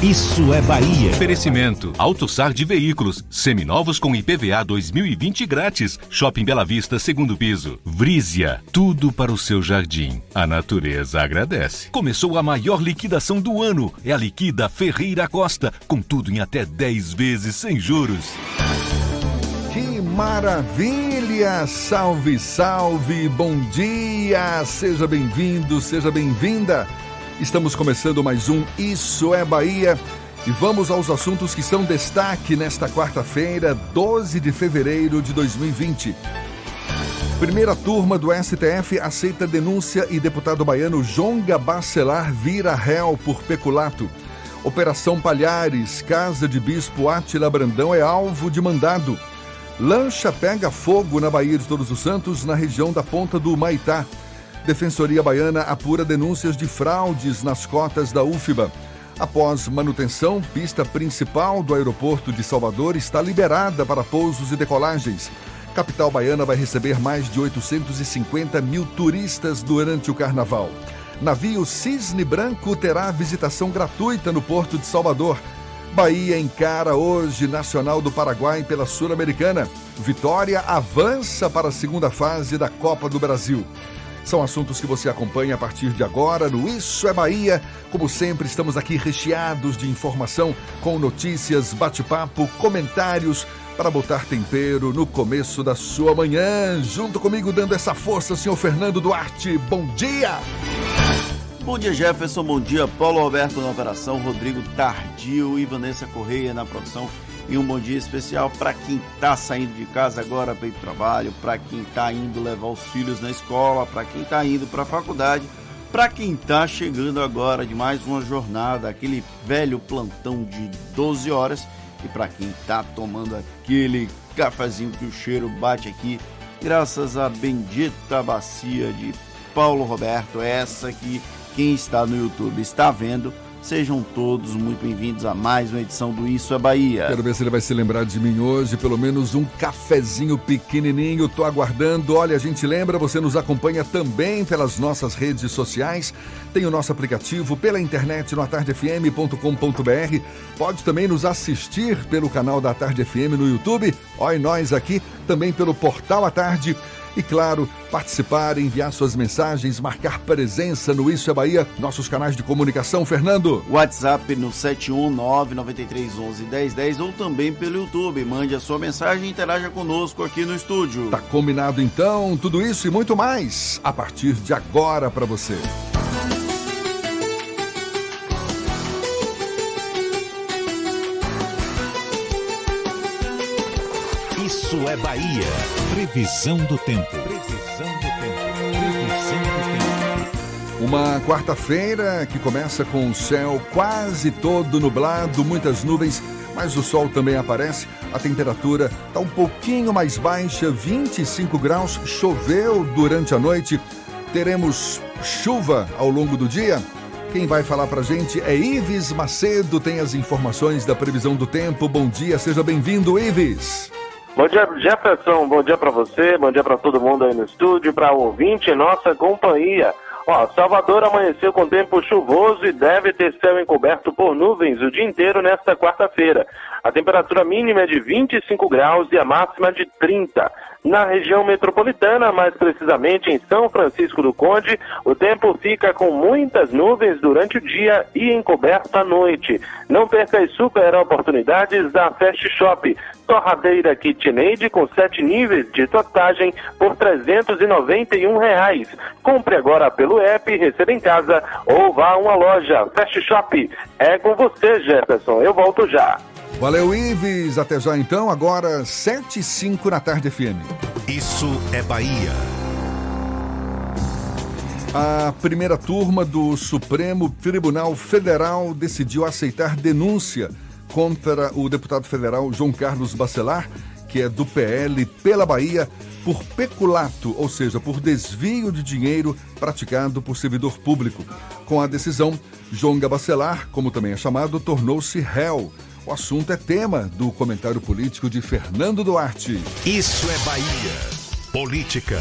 Isso é Bahia. Oferecimento. AutoSar de veículos. Seminovos com IPVA 2020 grátis. Shopping Bela Vista, segundo piso. Vrízia. Tudo para o seu jardim. A natureza agradece. Começou a maior liquidação do ano. É a Liquida Ferreira Costa. Com tudo em até 10 vezes sem juros. Que maravilha! Salve, salve! Bom dia! Seja bem-vindo, seja bem-vinda! Estamos começando mais um Isso é Bahia e vamos aos assuntos que são destaque nesta quarta-feira, 12 de fevereiro de 2020. Primeira turma do STF aceita denúncia e deputado baiano Jonga Bacelar vira réu por peculato. Operação Palhares, casa de bispo Átila Brandão é alvo de mandado. Lancha pega fogo na Baía de Todos os Santos, na região da Ponta do Maitá. Defensoria Baiana apura denúncias de fraudes nas cotas da UFBA. Após manutenção, pista principal do aeroporto de Salvador está liberada para pousos e decolagens. Capital baiana vai receber mais de 850 mil turistas durante o carnaval. Navio Cisne Branco terá visitação gratuita no porto de Salvador. Bahia encara hoje Nacional do Paraguai pela Sul-Americana. Vitória avança para a segunda fase da Copa do Brasil. São assuntos que você acompanha a partir de agora no Isso é Bahia. Como sempre, estamos aqui recheados de informação, com notícias, bate-papo, comentários para botar tempero no começo da sua manhã. Junto comigo, dando essa força, senhor Fernando Duarte. Bom dia! Bom dia, Jefferson. Bom dia, Paulo Alberto na operação, Rodrigo Tardio e Vanessa Correia na produção. E um bom dia especial para quem está saindo de casa agora para ir para o trabalho, para quem está indo levar os filhos na escola, para quem está indo para a faculdade, para quem está chegando agora de mais uma jornada, aquele velho plantão de 12 horas, e para quem está tomando aquele cafezinho que o cheiro bate aqui, graças à bendita bacia de Paulo Roberto, essa que quem está no YouTube está vendo Sejam todos muito bem-vindos a mais uma edição do Isso é Bahia. Quero ver se ele vai se lembrar de mim hoje, pelo menos um cafezinho pequenininho. Tô aguardando. Olha, a gente lembra, você nos acompanha também pelas nossas redes sociais. Tem o nosso aplicativo pela internet no atardefm.com.br. Pode também nos assistir pelo canal da Tarde FM no YouTube. Olha nós aqui, também pelo portal A Tarde e, claro, participar, enviar suas mensagens, marcar presença no Isso é Bahia, nossos canais de comunicação, Fernando. WhatsApp no 71993111010 ou também pelo YouTube. Mande a sua mensagem e interaja conosco aqui no estúdio. Tá combinado então, tudo isso e muito mais a partir de agora para você. É Bahia. Previsão do tempo. Previsão do tempo. Previsão do tempo. Uma quarta-feira que começa com o céu quase todo nublado, muitas nuvens, mas o sol também aparece. A temperatura está um pouquinho mais baixa, 25 graus. Choveu durante a noite. Teremos chuva ao longo do dia. Quem vai falar pra gente é Ives Macedo, tem as informações da previsão do tempo. Bom dia, seja bem-vindo, Ives. Bom dia, Jefferson. Bom dia para você, bom dia para todo mundo aí no estúdio, para ouvinte em nossa companhia. Ó, Salvador amanheceu com tempo chuvoso e deve ter céu encoberto por nuvens o dia inteiro nesta quarta-feira. A temperatura mínima é de 25 graus e a máxima de 30. Na região metropolitana, mais precisamente em São Francisco do Conde, o tempo fica com muitas nuvens durante o dia e encoberto à noite. Não perca as super oportunidades da Fast Shop. Torradeira KitchenAid com sete níveis de tostagem por 391 reais. Compre agora pelo app, receba em casa ou vá a uma loja. Fast Shop. É com você, Jefferson. Eu volto já. Valeu, Ives. Até já então. Agora, 7 e 5 na tarde FM. Isso é Bahia. A primeira turma do Supremo Tribunal Federal decidiu aceitar denúncia contra o deputado federal João Carlos Bacelar, que é do PL pela Bahia, por peculato, ou seja, por desvio de dinheiro praticado por servidor público. Com a decisão, João Bacelar, como também é chamado, tornou-se réu. O assunto é tema do comentário político de Fernando Duarte. Isso é Bahia. Política.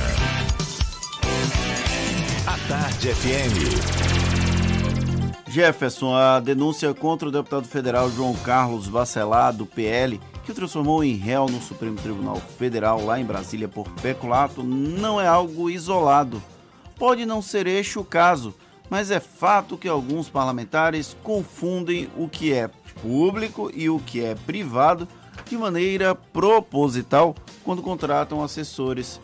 A Tarde FM. Jefferson, a denúncia contra o deputado federal João Carlos Bacelar, do PL, que o transformou em réu no Supremo Tribunal Federal lá em Brasília por peculato, não é algo isolado. Pode não ser este o caso, mas é fato que alguns parlamentares confundem o que é público e o que é privado de maneira proposital quando contratam assessores.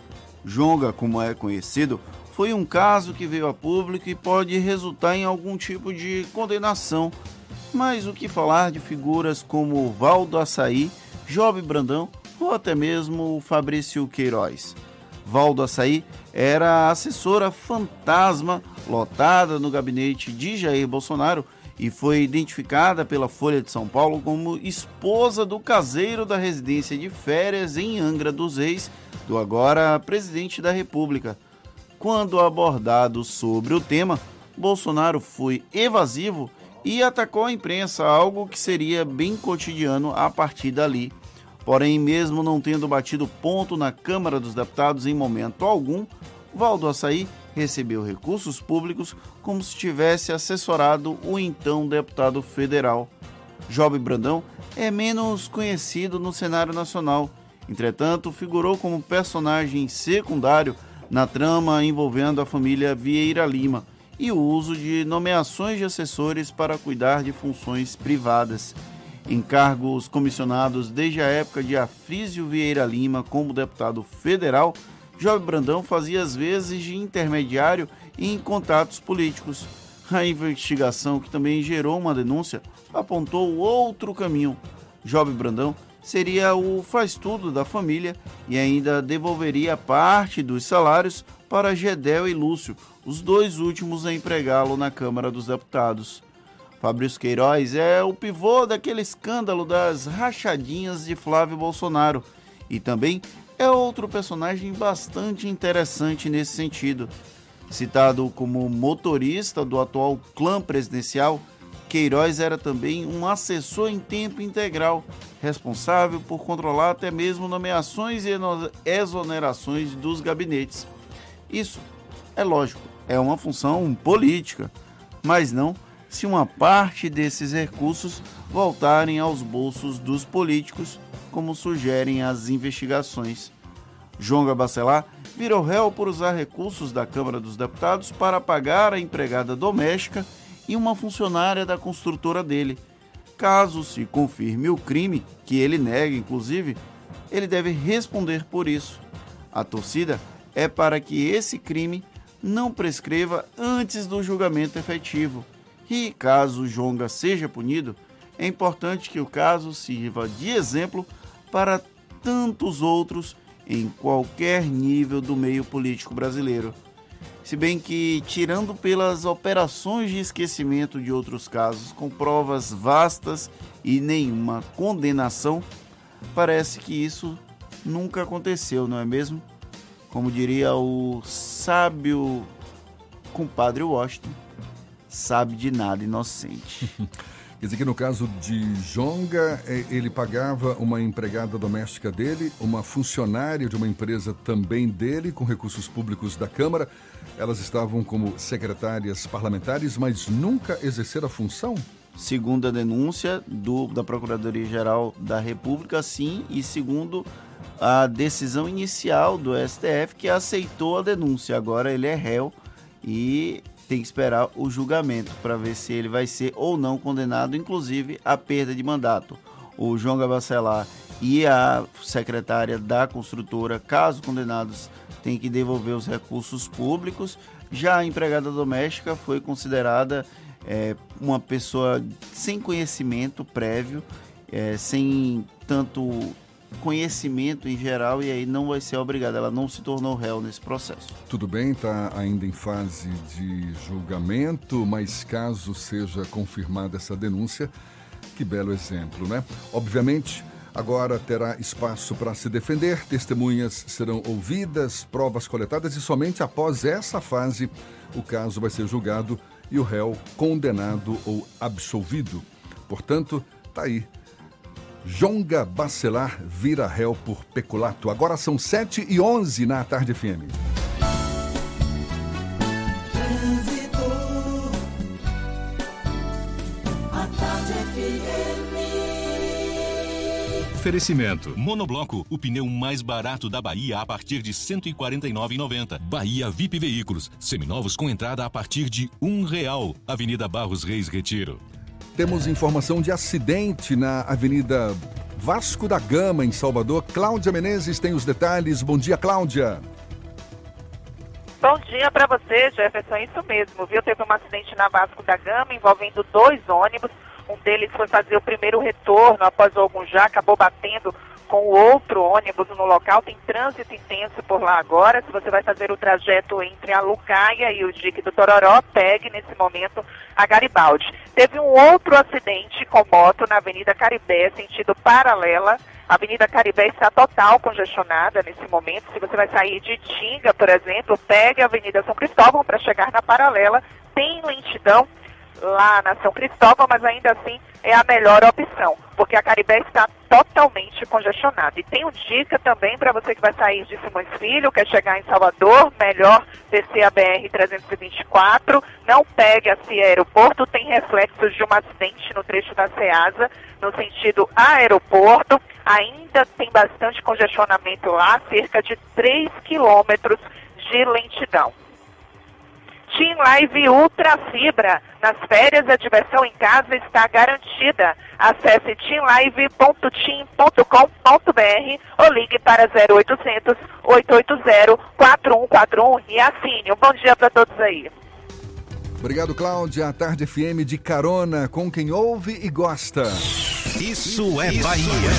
Jonga, como é conhecido, foi um caso que veio a público e pode resultar em algum tipo de condenação. Mas o que falar de figuras como Valdo Açaí, Job Brandão ou até mesmo Fabrício Queiroz? Valdo Açaí era assessora fantasma lotada no gabinete de Jair Bolsonaro e foi identificada pela Folha de São Paulo como esposa do caseiro da residência de férias em Angra dos Reis, do agora presidente da República. Quando abordado sobre o tema, Bolsonaro foi evasivo e atacou a imprensa, algo que seria bem cotidiano a partir dali. Porém, mesmo não tendo batido ponto na Câmara dos Deputados em momento algum, Valdo Açaí recebeu recursos públicos como se tivesse assessorado o então deputado federal. Job Brandão é menos conhecido no cenário nacional, entretanto, figurou como personagem secundário na trama envolvendo a família Vieira Lima e o uso de nomeações de assessores para cuidar de funções privadas. Encargos comissionados desde a época de Afrísio Vieira Lima como deputado federal Job Brandão fazia às vezes de intermediário em contatos políticos. A investigação, que também gerou uma denúncia, apontou outro caminho. Job Brandão seria o faz-tudo da família e ainda devolveria parte dos salários para Gedel e Lúcio, os dois últimos a empregá-lo na Câmara dos Deputados. Fabrício Queiroz é o pivô daquele escândalo das rachadinhas de Flávio Bolsonaro e também é outro personagem bastante interessante nesse sentido. Citado como motorista do atual clã presidencial, Queiroz era também um assessor em tempo integral, responsável por controlar até mesmo nomeações e exonerações dos gabinetes. Isso, é lógico, é uma função política, mas não se uma parte desses recursos voltarem aos bolsos dos políticos como sugerem as investigações. João Gabacelar virou réu por usar recursos da Câmara dos Deputados para pagar a empregada doméstica e uma funcionária da construtora dele. Caso se confirme o crime, que ele nega inclusive, ele deve responder por isso. A torcida é para que esse crime não prescreva antes do julgamento efetivo. E caso Jonga seja punido, é importante que o caso sirva de exemplo para tantos outros em qualquer nível do meio político brasileiro. Se bem que, tirando pelas operações de esquecimento de outros casos com provas vastas e nenhuma condenação, parece que isso nunca aconteceu, não é mesmo? Como diria o sábio compadre Washington, sabe de nada inocente. Quer dizer que no caso de Jonga, é, ele pagava uma empregada doméstica dele, uma funcionária de uma empresa também dele, com recursos públicos da Câmara. Elas estavam como secretárias parlamentares, mas nunca exerceram a função? segundo a denúncia do, da Procuradoria-Geral da República, sim, e segundo a decisão inicial do STF que aceitou a denúncia. Agora ele é réu e tem que esperar o julgamento para ver se ele vai ser ou não condenado, inclusive a perda de mandato. O João Gabacelar e a secretária da construtora, caso condenados, têm que devolver os recursos públicos. Já a empregada doméstica foi considerada é, uma pessoa sem conhecimento prévio, é, sem tanto conhecimento em geral e aí não vai ser obrigada, ela não se tornou réu nesse processo. Tudo bem, está ainda em fase de julgamento, mas caso seja confirmada essa denúncia, que belo exemplo, né? Obviamente, agora terá espaço para se defender, testemunhas serão ouvidas, provas coletadas e somente após essa fase o caso vai ser julgado e o réu condenado ou absolvido. Portanto, tá aí. Jonga Bacelar vira réu por peculato. Agora são 7 e 11 na Tarde FM. Oferecimento. Monobloco, o pneu mais barato da Bahia a partir de R$ 149,90. Bahia VIP Veículos, seminovos com entrada a partir de um real. Avenida Barros Reis Retiro. Temos informação de acidente na Avenida Vasco da Gama, em Salvador. Cláudia Menezes tem os detalhes. Bom dia, Cláudia. Bom dia para você, Jefferson. Isso mesmo, viu? Teve um acidente na Vasco da Gama envolvendo dois ônibus. Um deles foi fazer o primeiro retorno após algum já, acabou batendo com o outro ônibus no local. Tem trânsito intenso por lá agora. Se você vai fazer o trajeto entre a Lucaia e o Dique do Tororó, pegue nesse momento a Garibaldi. Teve um outro acidente com moto na Avenida Caribé, sentido paralela. A Avenida Caribé está total congestionada nesse momento. Se você vai sair de Tinga, por exemplo, pegue a Avenida São Cristóvão para chegar na paralela. Tem lentidão lá na São Cristóvão, mas ainda assim é a melhor opção, porque a Caribé está totalmente congestionada. E uma dica também para você que vai sair de Simões Filho, quer chegar em Salvador, melhor descer a BR-324, não pegue a CIA Aeroporto, tem reflexos de um acidente no trecho da Ceasa, no sentido aeroporto, ainda tem bastante congestionamento lá, cerca de 3 quilômetros de lentidão. Team Live Ultra Fibra. Nas férias, a diversão em casa está garantida. Acesse teamlive.team.com.br ou ligue para 0800 880 4141 e assine. Um bom dia para todos aí. Obrigado, Cláudia. A Tarde FM de carona com quem ouve e gosta. Isso é Bahia.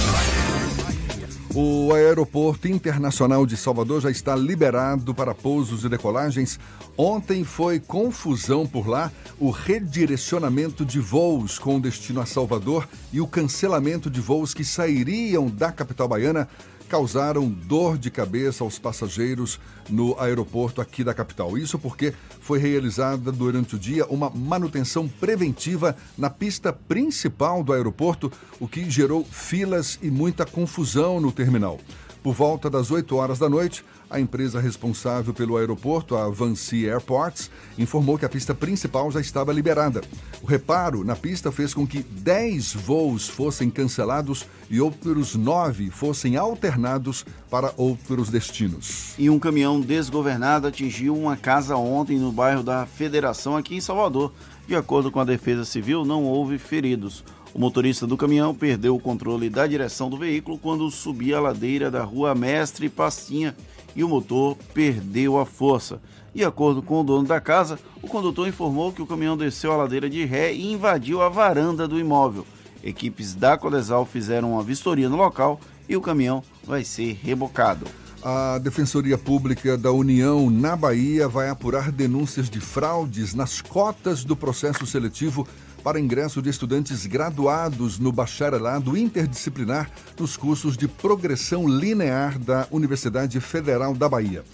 O Aeroporto Internacional de Salvador já está liberado para pousos e decolagens. Ontem foi confusão por lá, o redirecionamento de voos com destino a Salvador e o cancelamento de voos que sairiam da capital baiana causaram dor de cabeça aos passageiros no aeroporto aqui da capital. Isso porque foi realizada durante o dia uma manutenção preventiva na pista principal do aeroporto, o que gerou filas e muita confusão no terminal. Por volta das 8 horas da noite, a empresa responsável pelo aeroporto, a Vancy Airports, informou que a pista principal já estava liberada. O reparo na pista fez com que 10 voos fossem cancelados e outros 9 fossem alternados para outros destinos. E um caminhão desgovernado atingiu uma casa ontem no bairro da Federação, aqui em Salvador. De acordo com a Defesa Civil, não houve feridos. O motorista do caminhão perdeu o controle da direção do veículo quando subia a ladeira da rua Mestre Pastinha e o motor perdeu a força. De acordo com o dono da casa, o condutor informou que o caminhão desceu a ladeira de ré e invadiu a varanda do imóvel. Equipes da Codesal fizeram uma vistoria no local e o caminhão vai ser rebocado. A Defensoria Pública da União na Bahia vai apurar denúncias de fraudes nas cotas do processo seletivo para ingresso de estudantes graduados no bacharelado interdisciplinar nos cursos de progressão linear da Universidade Federal da Bahia.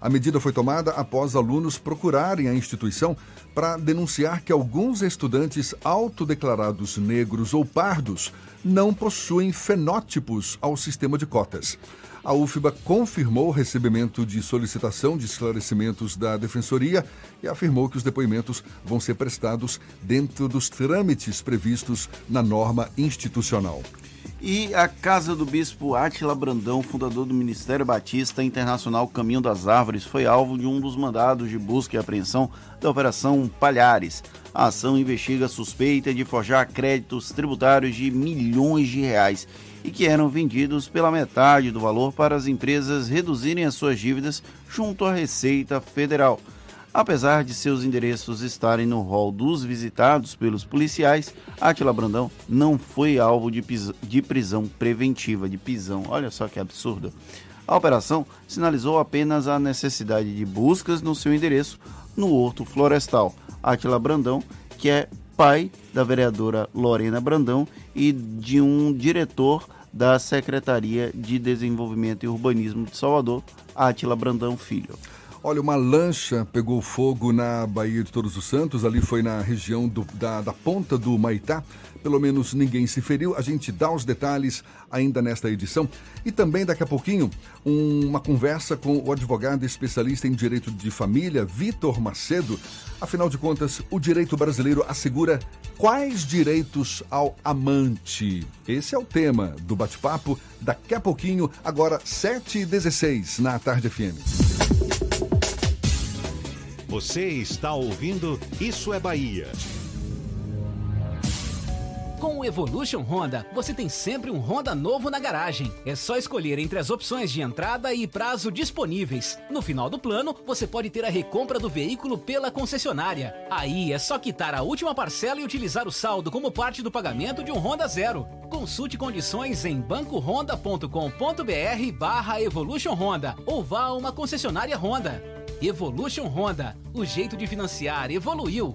A medida foi tomada após alunos procurarem a instituição para denunciar que alguns estudantes autodeclarados negros ou pardos não possuem fenótipos ao sistema de cotas. A UFBA confirmou o recebimento de solicitação de esclarecimentos da Defensoria e afirmou que os depoimentos vão ser prestados dentro dos trâmites previstos na norma institucional. E a casa do bispo Átila Brandão, fundador do Ministério Batista Internacional Caminho das Árvores, foi alvo de um dos mandados de busca e apreensão da Operação Palhares. A ação investiga suspeita de forjar créditos tributários de milhões de reais e que eram vendidos pela metade do valor para as empresas reduzirem as suas dívidas junto à Receita Federal. Apesar de seus endereços estarem no rol dos visitados pelos policiais, Atila Brandão não foi alvo de, de prisão preventiva, de pisão. Olha só que absurdo. A operação sinalizou apenas a necessidade de buscas no seu endereço no Horto Florestal. Atila Brandão, que é pai da vereadora Lorena Brandão e de um diretor da Secretaria de Desenvolvimento e Urbanismo de Salvador, Atila Brandão Filho. Olha, uma lancha pegou fogo na Baía de Todos os Santos, ali foi na região do, da, da ponta do Maitá. Pelo menos ninguém se feriu. A gente dá os detalhes ainda nesta edição. E também daqui a pouquinho, um, uma conversa com o advogado especialista em direito de família, Vitor Macedo. Afinal de contas, o direito brasileiro assegura quais direitos ao amante? Esse é o tema do bate-papo daqui a pouquinho, agora 7h16 na Tarde FM. Você está ouvindo Isso é Bahia. Com o Evolution Honda, você tem sempre um Honda novo na garagem. É só escolher entre as opções de entrada e prazo disponíveis. No final do plano, você pode ter a recompra do veículo pela concessionária. Aí é só quitar a última parcela e utilizar o saldo como parte do pagamento de um Honda Zero. Consulte condições em bancohonda.com.br barra Evolution Honda ou vá a uma concessionária Honda. Evolution Honda. O jeito de financiar evoluiu.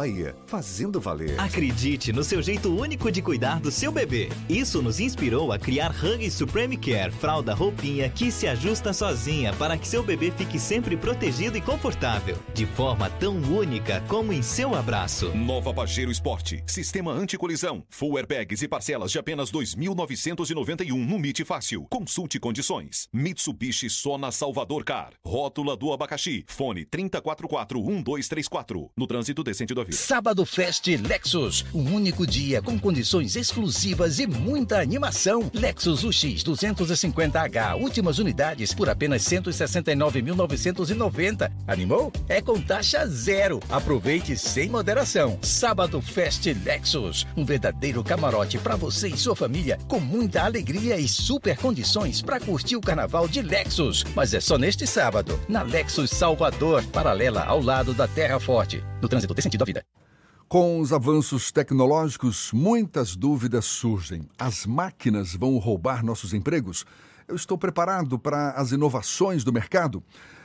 Bahia, fazendo valer. Acredite no seu jeito único de cuidar do seu bebê. Isso nos inspirou a criar Hug Supreme Care, fralda roupinha que se ajusta sozinha para que seu bebê fique sempre protegido e confortável, de forma tão única como em seu abraço. Nova Pajero Esporte, sistema anticolisão, full airbags e parcelas de apenas 2.991 no MIT Fácil. Consulte condições. Mitsubishi Sona Salvador Car, rótula do abacaxi, fone 3441234. 1234. No trânsito decente da Sábado Fest Lexus. Um único dia com condições exclusivas e muita animação. Lexus UX 250H. Últimas unidades por apenas 169.990. Animou? É com taxa zero. Aproveite sem moderação. Sábado Fest Lexus. Um verdadeiro camarote para você e sua família com muita alegria e super condições para curtir o carnaval de Lexus. Mas é só neste sábado, na Lexus Salvador, paralela ao lado da Terra Forte. No trânsito, tem sentido à vida. Com os avanços tecnológicos, muitas dúvidas surgem. As máquinas vão roubar nossos empregos? Eu estou preparado para as inovações do mercado?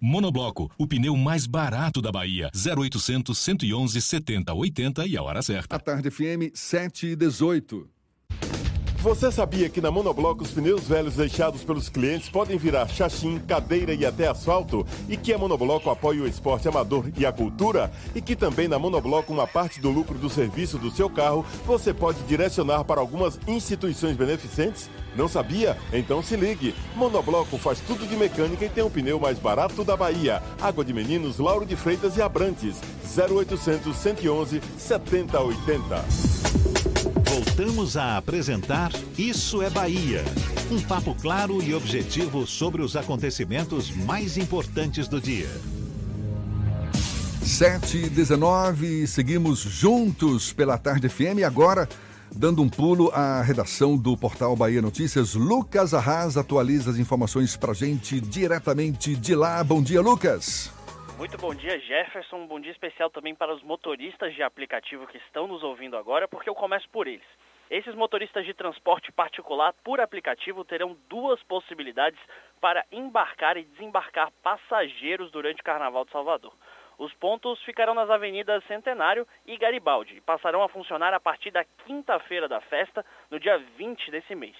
Monobloco, o pneu mais barato da Bahia. 0800 111 70 80 e a hora certa. A tarde FM 7 e 18. Você sabia que na Monobloco os pneus velhos deixados pelos clientes podem virar chachim, cadeira e até asfalto? E que a Monobloco apoia o esporte amador e a cultura? E que também na Monobloco uma parte do lucro do serviço do seu carro você pode direcionar para algumas instituições beneficentes? Não sabia? Então se ligue. Monobloco faz tudo de mecânica e tem o pneu mais barato da Bahia. Água de Meninos, Lauro de Freitas e Abrantes. 0800 111 7080. Voltamos a apresentar Isso é Bahia. Um papo claro e objetivo sobre os acontecimentos mais importantes do dia. 7 e 19 seguimos juntos pela Tarde FM. Agora, dando um pulo à redação do portal Bahia Notícias, Lucas Arras atualiza as informações pra gente diretamente de lá. Bom dia, Lucas. Muito bom dia, Jefferson. Bom dia especial também para os motoristas de aplicativo que estão nos ouvindo agora, porque eu começo por eles. Esses motoristas de transporte particular por aplicativo terão duas possibilidades para embarcar e desembarcar passageiros durante o Carnaval de Salvador. Os pontos ficarão nas avenidas Centenário e Garibaldi e passarão a funcionar a partir da quinta-feira da festa, no dia 20 desse mês.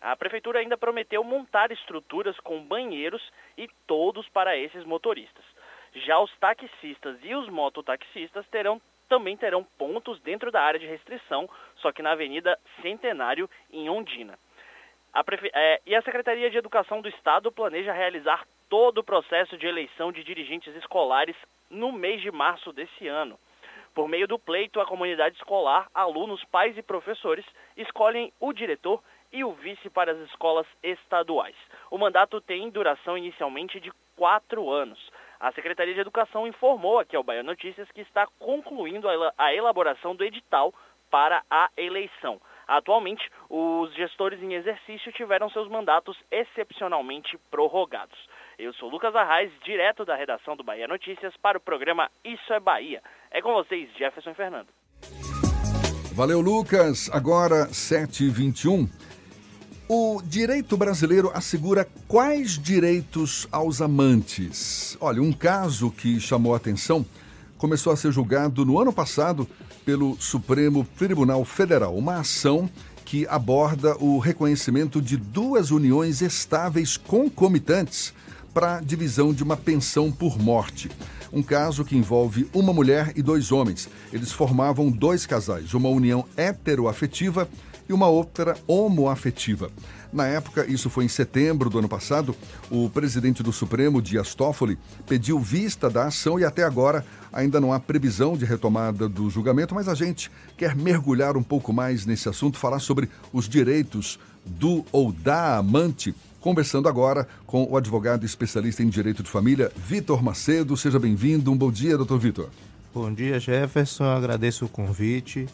A prefeitura ainda prometeu montar estruturas com banheiros e todos para esses motoristas. Já os taxistas e os mototaxistas terão também terão pontos dentro da área de restrição, só que na Avenida Centenário, em Ondina. A prefe... é, e a Secretaria de Educação do Estado planeja realizar todo o processo de eleição de dirigentes escolares no mês de março desse ano. Por meio do pleito, a comunidade escolar, alunos, pais e professores escolhem o diretor e o vice para as escolas estaduais. O mandato tem duração inicialmente de quatro anos. A Secretaria de Educação informou aqui ao Bahia Notícias que está concluindo a elaboração do edital para a eleição. Atualmente, os gestores em exercício tiveram seus mandatos excepcionalmente prorrogados. Eu sou Lucas Arraes, direto da redação do Bahia Notícias, para o programa Isso é Bahia. É com vocês, Jefferson Fernando. Valeu, Lucas. Agora, 7h21. O direito brasileiro assegura quais direitos aos amantes? Olha, um caso que chamou a atenção começou a ser julgado no ano passado pelo Supremo Tribunal Federal, uma ação que aborda o reconhecimento de duas uniões estáveis concomitantes para divisão de uma pensão por morte. Um caso que envolve uma mulher e dois homens. Eles formavam dois casais, uma união heteroafetiva e uma outra homoafetiva. Na época, isso foi em setembro do ano passado, o presidente do Supremo, Dias Toffoli, pediu vista da ação e até agora ainda não há previsão de retomada do julgamento, mas a gente quer mergulhar um pouco mais nesse assunto, falar sobre os direitos do ou da amante conversando agora com o advogado especialista em direito de família, Vitor Macedo. Seja bem-vindo. Um bom dia, doutor Vitor. Bom dia, Jefferson. Agradeço o convite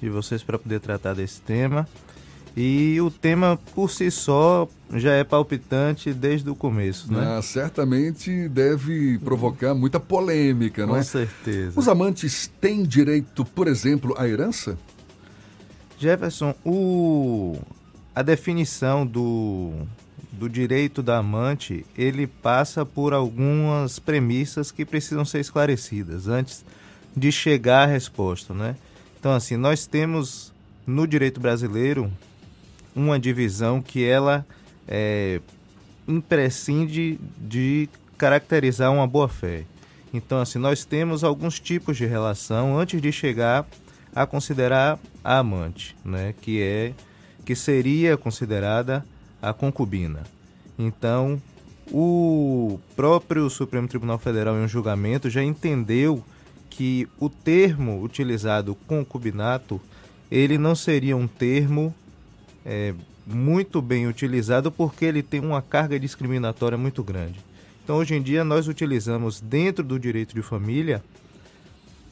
de vocês para poder tratar desse tema. E o tema por si só já é palpitante desde o começo, né? Ah, certamente deve provocar muita polêmica, Com não é? Com certeza. Os amantes têm direito, por exemplo, à herança? Jefferson, o... a definição do, do direito da amante, ele passa por algumas premissas que precisam ser esclarecidas antes de chegar à resposta, né? Então, assim, nós temos no direito brasileiro uma divisão que ela é, imprescinde de caracterizar uma boa-fé. Então, assim, nós temos alguns tipos de relação antes de chegar a considerar a amante, né? Que é que seria considerada a concubina. Então, o próprio Supremo Tribunal Federal em um julgamento já entendeu que o termo utilizado concubinato ele não seria um termo é, muito bem utilizado porque ele tem uma carga discriminatória muito grande. Então hoje em dia nós utilizamos dentro do direito de família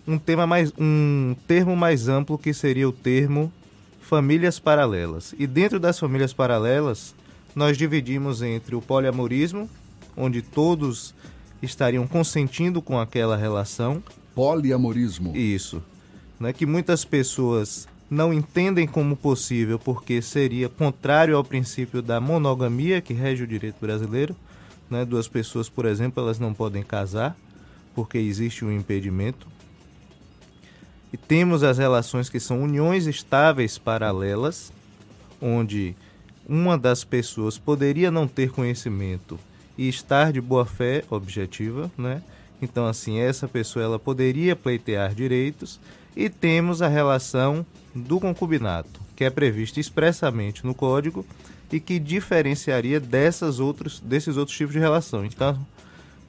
um tema mais um termo mais amplo que seria o termo famílias paralelas. E dentro das famílias paralelas nós dividimos entre o poliamorismo, onde todos estariam consentindo com aquela relação, poliamorismo. Isso. Né, que muitas pessoas não entendem como possível porque seria contrário ao princípio da monogamia que rege o direito brasileiro. Né? Duas pessoas, por exemplo, elas não podem casar porque existe um impedimento. E temos as relações que são uniões estáveis paralelas, onde uma das pessoas poderia não ter conhecimento e estar de boa fé objetiva, né? Então, assim, essa pessoa ela poderia pleitear direitos e temos a relação do concubinato, que é prevista expressamente no Código e que diferenciaria dessas outros, desses outros tipos de relação. Então,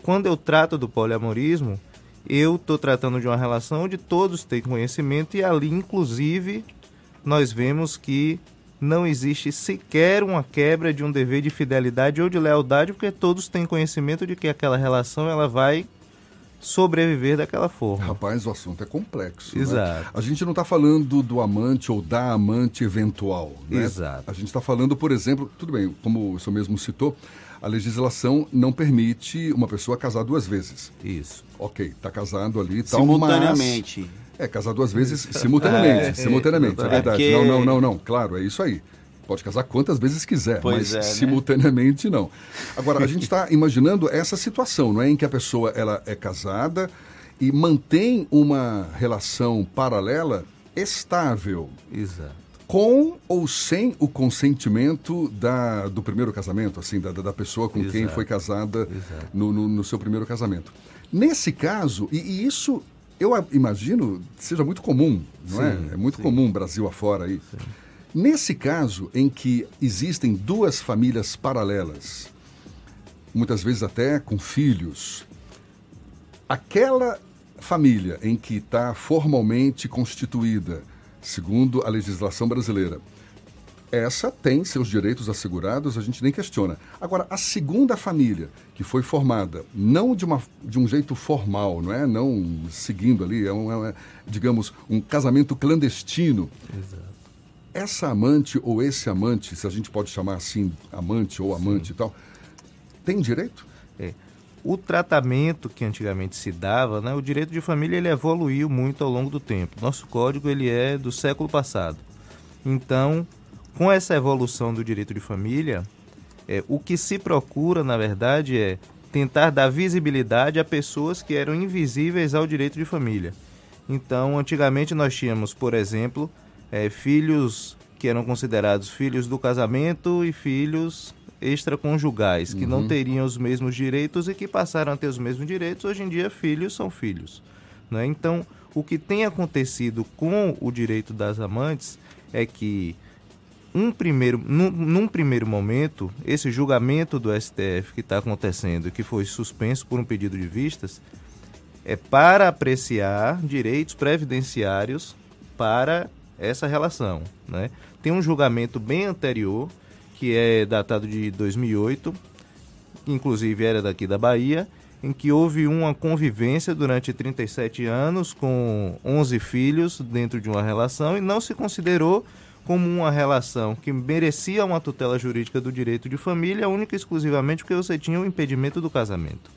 quando eu trato do poliamorismo, eu estou tratando de uma relação onde todos têm conhecimento e ali, inclusive, nós vemos que não existe sequer uma quebra de um dever de fidelidade ou de lealdade, porque todos têm conhecimento de que aquela relação ela vai sobreviver daquela forma. Rapaz, o assunto é complexo. Exato. Né? A gente não está falando do amante ou da amante eventual. Né? Exato. A gente está falando, por exemplo, tudo bem, como o senhor mesmo citou, a legislação não permite uma pessoa casar duas vezes. Isso. Ok, está casado ali e tal, Simultaneamente. Mas... É, casar duas vezes simultaneamente, É, simultaneamente, é, é verdade. porque- Não, não, não, não, claro, é isso aí. Pode casar quantas vezes quiser, Pois mas é, né? simultaneamente não. Agora, a gente está imaginando essa situação, não é? Em que a pessoa ela é casada e mantém uma relação paralela estável. Exato. Com ou sem o consentimento da, do primeiro casamento, assim, da, da pessoa com quem Exato. foi casada no, no- no seu primeiro casamento. Nesse caso, e, e isso eu imagino seja muito comum, não Sim, é? É muito comum Brasil afora aí. Nesse caso em que existem duas famílias paralelas, muitas vezes até com filhos, aquela família em que está formalmente constituída, segundo a legislação brasileira, essa tem seus direitos assegurados, a gente nem questiona. Agora, a segunda família, que foi formada não de, uma, de um jeito formal, não é? Não seguindo ali, é, um, é, digamos, um casamento clandestino. Essa amante ou esse amante, se a gente pode chamar assim, amante ou amante e tal, tem direito? É. O tratamento que antigamente se dava, né, o direito de família ele evoluiu muito ao longo do tempo. Nosso código ele é do século passado. Então, com essa evolução do direito de família, é, o que se procura, na verdade, é tentar dar visibilidade a pessoas que eram invisíveis ao direito de família. Então, antigamente nós tínhamos, por exemplo, é, filhos que eram considerados filhos do casamento e filhos extraconjugais, que não Uhum. teriam os mesmos direitos e que passaram a ter os mesmos direitos. Hoje em dia, filhos são filhos. Né? Então, o que tem acontecido com o direito das amantes é que um primeiro, num, num primeiro momento, esse julgamento do STF que está acontecendo, que foi suspenso por um pedido de vistas, é para apreciar direitos previdenciários para essa relação. Né? Tem um julgamento bem anterior, que é datado de 2008, que inclusive era daqui da Bahia, em que houve uma convivência durante 37 anos com 11 filhos dentro de uma relação e não se considerou como uma relação que merecia uma tutela jurídica do direito de família, única e exclusivamente porque você tinha o impedimento do casamento.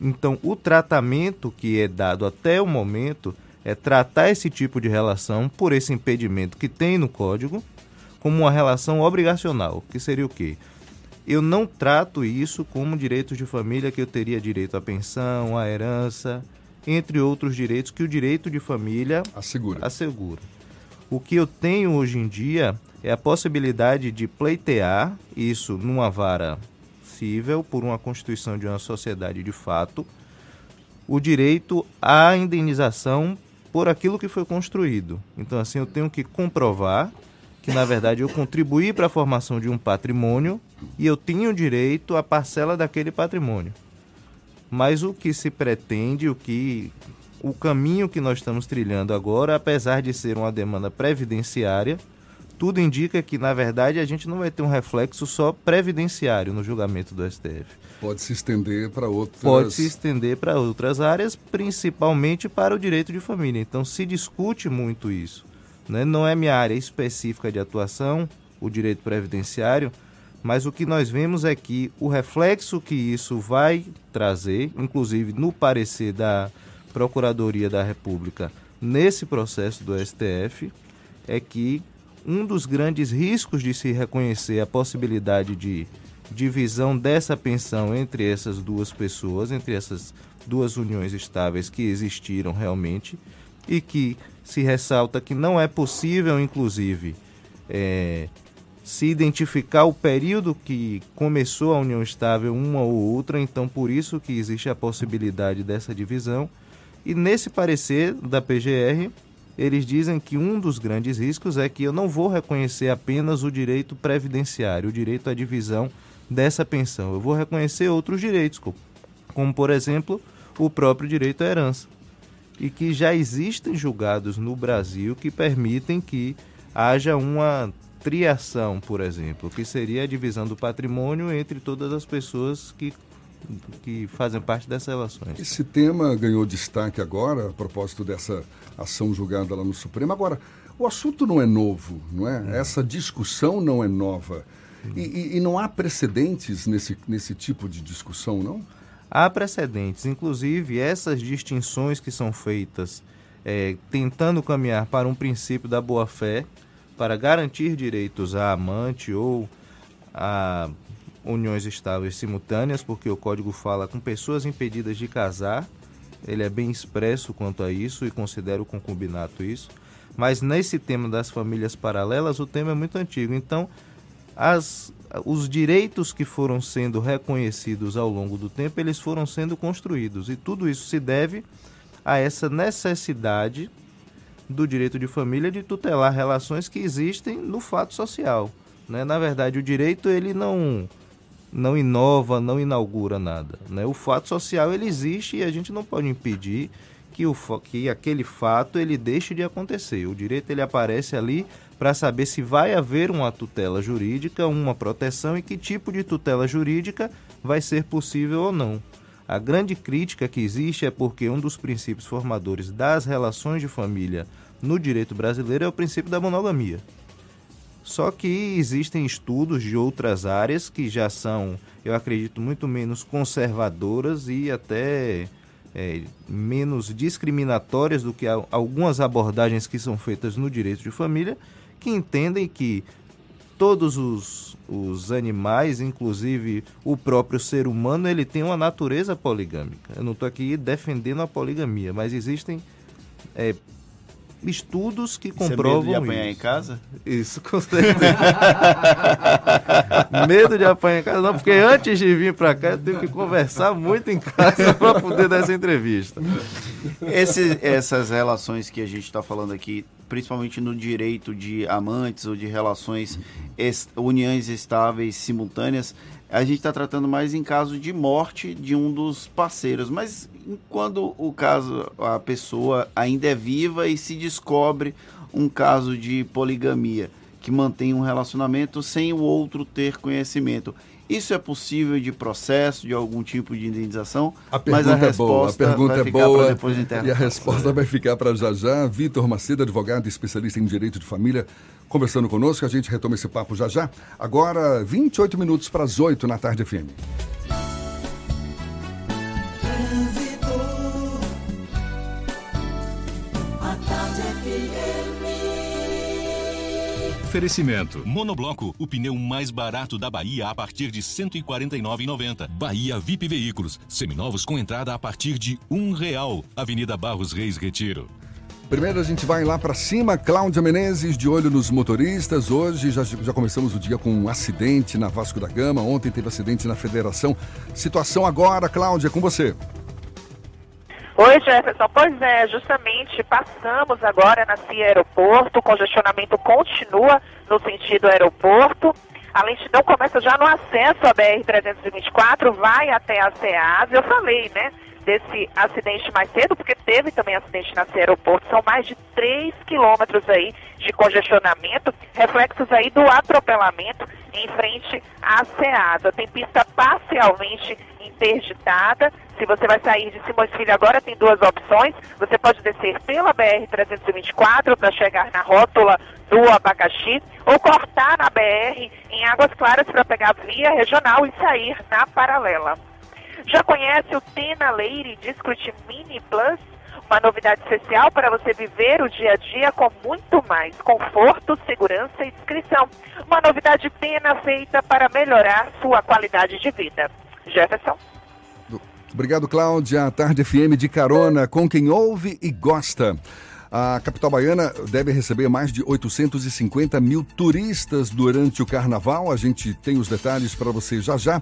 Então, o tratamento que é dado até o momento é tratar esse tipo de relação por esse impedimento que tem no código como uma relação obrigacional, que seria o quê? Eu não trato isso como direitos de família que eu teria direito à pensão, à herança, entre outros direitos que o direito de família assegura. assegura. O que eu tenho hoje em dia é a possibilidade de pleitear isso numa vara cível por uma constituição de uma sociedade de fato, o direito à indenização por aquilo que foi construído. Então, assim, eu tenho que comprovar que, na verdade, eu contribuí para a formação de um patrimônio e eu tenho direito à parcela daquele patrimônio. Mas o que se pretende, o que o caminho que nós estamos trilhando agora, apesar de ser uma demanda previdenciária, tudo indica que, na verdade, a gente não vai ter um reflexo só previdenciário no julgamento do STF. Pode se estender para outras. Pode se estender para outras áreas, principalmente para o direito de família. Então, se discute muito isso. Né? Não é minha área específica de atuação, o direito previdenciário, mas o que nós vemos é que o reflexo que isso vai trazer, inclusive no parecer da Procuradoria da República nesse processo do STF, é que um dos grandes riscos de se reconhecer a possibilidade de divisão dessa pensão entre essas duas pessoas, entre essas duas uniões estáveis que existiram realmente, e que se ressalta que não é possível, inclusive, é, se identificar o período que começou a união estável uma ou outra, então por isso que existe a possibilidade dessa divisão. E nesse parecer da PGR eles dizem que um dos grandes riscos é que eu não vou reconhecer apenas o direito previdenciário, o direito à divisão dessa pensão. Eu vou reconhecer outros direitos, como por exemplo o próprio direito à herança. E que já existem julgados no Brasil que permitem que haja uma triação, por exemplo, que seria a divisão do patrimônio entre todas as pessoas que que fazem parte dessas relações. Esse tema ganhou destaque agora, a propósito dessa ação julgada lá no Supremo. Agora, o assunto não é novo, não é? Essa discussão não é nova. E, e, e, não há precedentes nesse, nesse tipo de discussão, não? Há precedentes. Inclusive, essas distinções que são feitas é, tentando caminhar para um princípio da boa-fé, para garantir direitos à amante ou a uniões estáveis simultâneas, porque o código fala com pessoas impedidas de casar. Ele é bem expresso quanto a isso e considera o concubinato isso. Mas nesse tema das famílias paralelas, o tema é muito antigo. Então, as, os direitos que foram sendo reconhecidos ao longo do tempo, eles foram sendo construídos. E tudo isso se deve a essa necessidade do direito de família de tutelar relações que existem no fato social. Né? Na verdade, o direito ele não não inova, não inaugura nada. Né? O fato social ele existe e a gente não pode impedir que, o, que aquele fato ele deixe de acontecer. O direito ele aparece ali para saber se vai haver uma tutela jurídica, uma proteção e que tipo de tutela jurídica vai ser possível ou não. A grande crítica que existe é porque um dos princípios formadores das relações de família no direito brasileiro é o princípio da monogamia. Só que existem estudos de outras áreas que já são, eu acredito, muito menos conservadoras e até é, menos discriminatórias do que algumas abordagens que são feitas no direito de família, que entendem que todos os, os animais, inclusive o próprio ser humano, ele tem uma natureza poligâmica. Eu não estou aqui defendendo a poligamia, mas existem é, estudos que comprovam Isso é medo de apanhar isso. em casa? Isso, com certeza. medo de apanhar em casa, não, porque antes de vir para cá eu tenho que conversar muito em casa para poder dar essa entrevista. Esse, essas relações que a gente está falando aqui, principalmente no direito de amantes ou de relações, est uniões estáveis simultâneas, a gente está tratando mais em caso de morte de um dos parceiros. Mas quando o caso, a pessoa ainda é viva e se descobre um caso de poligamia, que mantém um relacionamento sem o outro ter conhecimento. Isso é possível de processo, de algum tipo de indenização? A pergunta mas a é boa, a pergunta vai é ficar boa. depois do interno. E a resposta vai ficar para já já. Vitor Macedo, advogado e especialista em direito de família, conversando conosco. A gente retoma esse papo já já. Agora, 28 minutos para as 8 na tarde FM. Oferecimento. Monobloco, o pneu mais barato da Bahia a partir de R$ 149,90. Bahia VIP Veículos, seminovos com entrada a partir de um real. Avenida Barros Reis Retiro. Primeiro a gente vai lá para cima, Cláudia Menezes, de olho nos motoristas. Hoje já, já começamos o dia com um acidente na Vasco da Gama. Ontem teve acidente na Federação. Situação agora, Cláudia, com você. Oi, Jefferson. Pois é, justamente passamos agora na CIA Aeroporto, o congestionamento continua no sentido aeroporto. A lentidão começa já no acesso à BR-324, vai até a SEAS. Eu falei, né, desse acidente mais cedo, porque teve também acidente CIA Aeroporto. São mais de 3 quilômetros aí de congestionamento, reflexos aí do atropelamento em frente à SEASA. Tem pista parcialmente interditada. Se você vai sair de Simões Filho agora, tem duas opções. Você pode descer pela BR-324 para chegar na rótula do Abacaxi ou cortar na BR em Águas Claras para pegar a via regional e sair na paralela. Já conhece o Tena Leire Discret Mini Plus? Uma novidade especial para você viver o dia a dia com muito mais conforto, segurança e descrição. Uma novidade Tena feita para melhorar sua qualidade de vida. Jefferson. Obrigado, Cláudia. A Tarde FM de carona com quem ouve e gosta. A capital baiana deve receber mais de 850 mil turistas durante o carnaval. A gente tem os detalhes para você já já.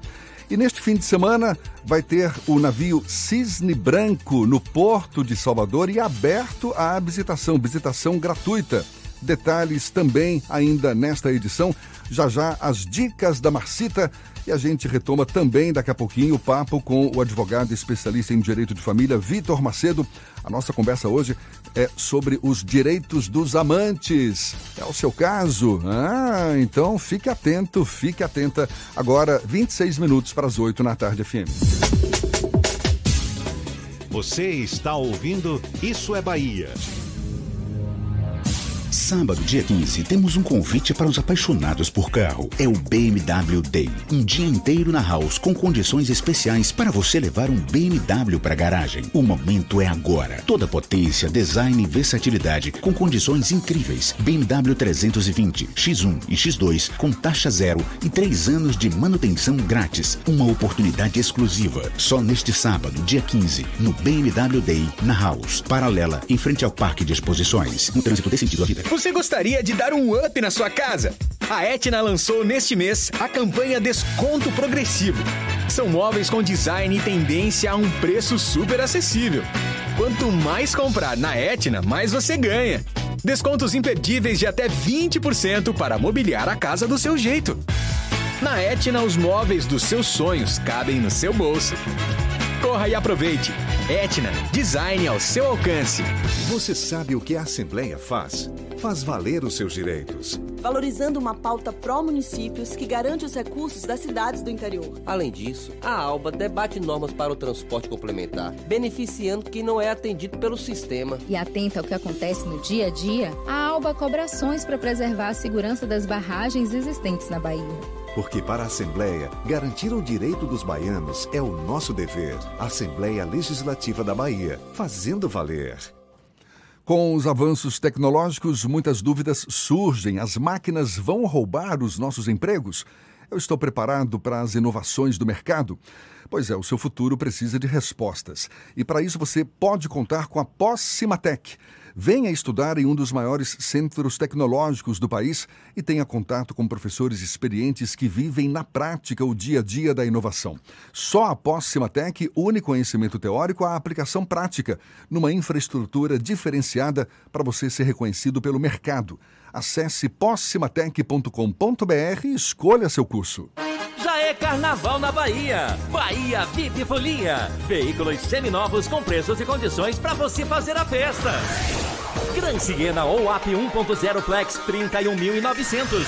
E neste fim de semana vai ter o navio Cisne Branco no porto de Salvador e aberto à visitação, visitação gratuita. Detalhes também ainda nesta edição. Já já as dicas da Marcita e a gente retoma também daqui a pouquinho o papo com o advogado especialista em direito de família, Vitor Macedo. A nossa conversa hoje é sobre os direitos dos amantes. É o seu caso? Ah, então fique atento, fique atenta. Agora, 26 minutos para as 8 na tarde FM. Você está ouvindo Isso é Bahia. Sábado, dia 15, temos um convite para os apaixonados por carro. É o BMW Day. Um dia inteiro na House com condições especiais para você levar um BMW para garagem. O momento é agora. Toda potência, design e versatilidade com condições incríveis. BMW 320, X1 e X2 com taxa zero e três anos de manutenção grátis. Uma oportunidade exclusiva. Só neste sábado, dia 15, no BMW Day, na House. Paralela, em frente ao Parque de Exposições. Um trânsito desse sentido vida. Você gostaria de dar um up na sua casa? A Etna lançou neste mês a campanha Desconto Progressivo. São móveis com design e tendência a um preço super acessível. Quanto mais comprar na Etna, mais você ganha. Descontos imperdíveis de até 20% para mobiliar a casa do seu jeito. Na Etna, os móveis dos seus sonhos cabem no seu bolso. Corra e aproveite. Etna, design ao seu alcance. Você sabe o que a Assembleia faz? Faz valer os seus direitos. Valorizando uma pauta pró-municípios que garante os recursos das cidades do interior. Além disso, a ALBA debate normas para o transporte complementar, beneficiando quem não é atendido pelo sistema. E atenta ao que acontece no dia a dia, a ALBA cobra ações para preservar a segurança das barragens existentes na Bahia. Porque para a Assembleia, garantir o direito dos baianos é o nosso dever. Assembleia Legislativa da Bahia, fazendo valer. Com os avanços tecnológicos, muitas dúvidas surgem. As máquinas vão roubar os nossos empregos? Eu estou preparado para as inovações do mercado? Pois é, o seu futuro precisa de respostas. E para isso você pode contar com a Pós-Cimatec. Venha estudar em um dos maiores centros tecnológicos do país e tenha contato com professores experientes que vivem na prática o dia a dia da inovação. Só após Cimatec une conhecimento teórico à aplicação prática, numa infraestrutura diferenciada para você ser reconhecido pelo mercado. Acesse possimatec.com.br e escolha seu curso. É carnaval na Bahia. Bahia VIP Folia. Veículos seminovos com preços e condições para você fazer a festa. Gran Siena ou AP 1.0 Flex 31.900.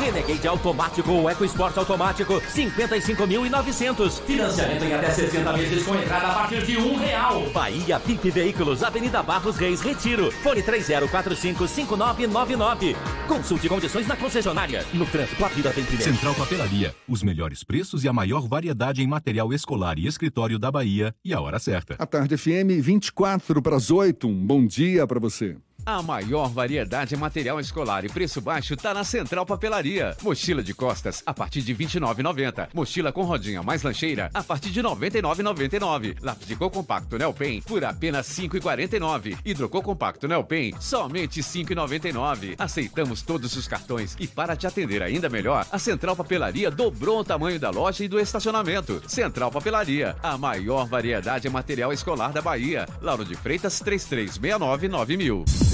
Renegade automático ou EcoSport automático 55.900. Financiamento em até 60 meses com entrada a partir de um real. Bahia VIP Veículos, Avenida Barros Reis, Retiro. Fone 30455999. Consulte condições na concessionária. No trânsito, a vida vem primeiro. Central Papelaria. Os melhores preços e a maior variedade em material escolar e escritório da Bahia. E a hora certa. A tarde FM, 24 para as 8. Um bom dia para você. soon. A maior variedade em material escolar e preço baixo tá na Central Papelaria. Mochila de costas a partir de R$ 29,90. Mochila com rodinha mais lancheira a partir de R$ 99,99. Lápis de cor compacto Nelpen por apenas R$ 5,49. Hidrocor compacto Nelpen somente R$ 5,99. Aceitamos todos os cartões e para te atender ainda melhor, a Central Papelaria dobrou o tamanho da loja e do estacionamento. Central Papelaria, a maior variedade em material escolar da Bahia. Lauro de Freitas 3369 9000.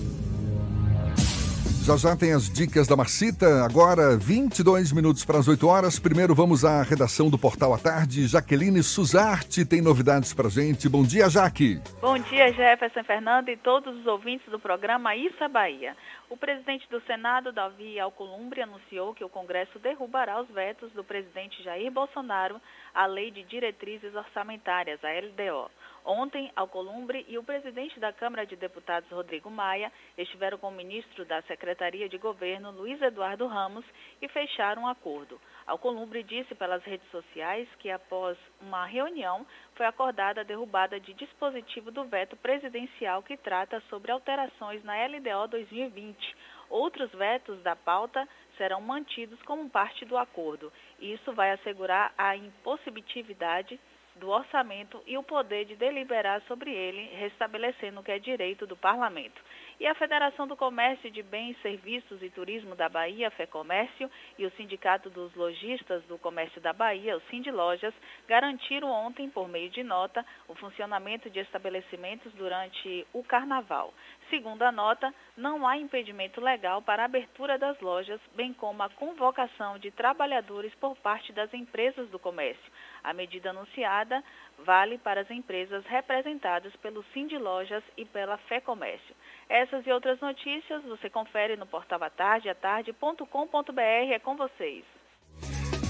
Já já tem as dicas da Marcita. Agora, 22 minutos para as 8 horas. Primeiro vamos à redação do Portal à Tarde. Jaqueline Suzarte tem novidades para gente. Bom dia, Jaque. Bom dia, Jefferson Fernando e todos os ouvintes do programa Isso é Bahia. O presidente do Senado, Davi Alcolumbre, anunciou que o Congresso derrubará os vetos do presidente Jair Bolsonaro à Lei de Diretrizes Orçamentárias, a LDO. Ontem, Alcolumbre e o presidente da Câmara de Deputados, Rodrigo Maia, estiveram com o ministro da Secretaria de Governo, Luiz Eduardo Ramos, e fecharam um acordo. Alcolumbre disse pelas redes sociais que, após uma reunião, foi acordada a derrubada de dispositivo do veto presidencial que trata sobre alterações na LDO 2020. Outros vetos da pauta serão mantidos como parte do acordo. Isso vai assegurar a impossibilidade do orçamento e o poder de deliberar sobre ele, restabelecendo o que é direito do parlamento. E a Federação do Comércio de Bens, Serviços e Turismo da Bahia, FEComércio, e o Sindicato dos Lojistas do Comércio da Bahia, o Sind Lojas, garantiram ontem, por meio de nota, o funcionamento de estabelecimentos durante o Carnaval. Segundo a nota, não há impedimento legal para a abertura das lojas, bem como a convocação de trabalhadores por parte das empresas do comércio. A medida anunciada vale para as empresas representadas pelo Sind Lojas e pela Fé Comércio. Essas e outras notícias você confere no portal atardeatarde.com.br. É com vocês.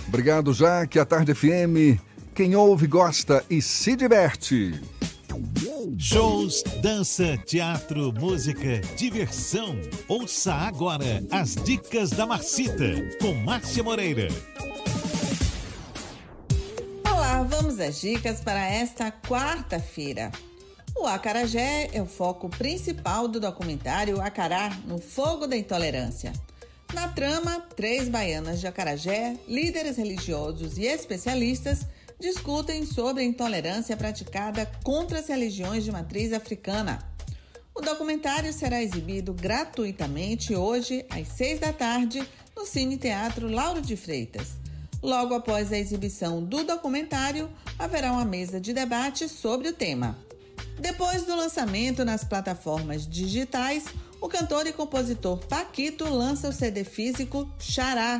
Obrigado, Jaque. A Tarde FM. Quem ouve, gosta e se diverte. Shows, dança, teatro, música, diversão. Ouça agora as dicas da Marcita com Márcia Moreira. Olá, vamos às dicas para esta quarta-feira. O acarajé é o foco principal do documentário Acará no Fogo da Intolerância. Na trama, três baianas de acarajé, líderes religiosos e especialistas discutem sobre a intolerância praticada contra as religiões de matriz africana. O documentário será exibido gratuitamente hoje, às seis da tarde, no Cine Teatro Lauro de Freitas. Logo após a exibição do documentário, haverá uma mesa de debate sobre o tema. Depois do lançamento nas plataformas digitais, o cantor e compositor Paquito lança o CD físico Xará.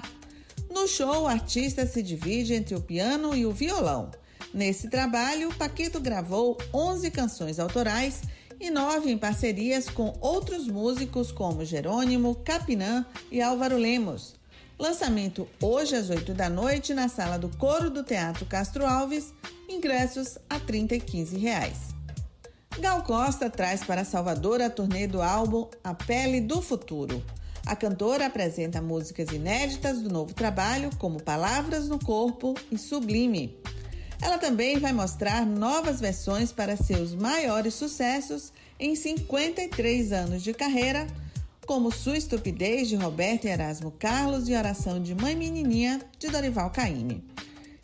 No show, o artista se divide entre o piano e o violão. Nesse trabalho, Paquito gravou 11 canções autorais e nove em parcerias com outros músicos como Jerônimo, Capinã e Álvaro Lemos. Lançamento hoje às 8 da noite na sala do Coro do Teatro Castro Alves, ingressos a R$ 30 e 15 reais. Gal Costa traz para Salvador a turnê do álbum A Pele do Futuro. A cantora apresenta músicas inéditas do novo trabalho, como Palavras no Corpo e Sublime. Ela também vai mostrar novas versões para seus maiores sucessos em 53 anos de carreira, como Sua Estupidez de Roberto Erasmo Carlos e Oração de Mãe Menininha de Dorival Caymmi.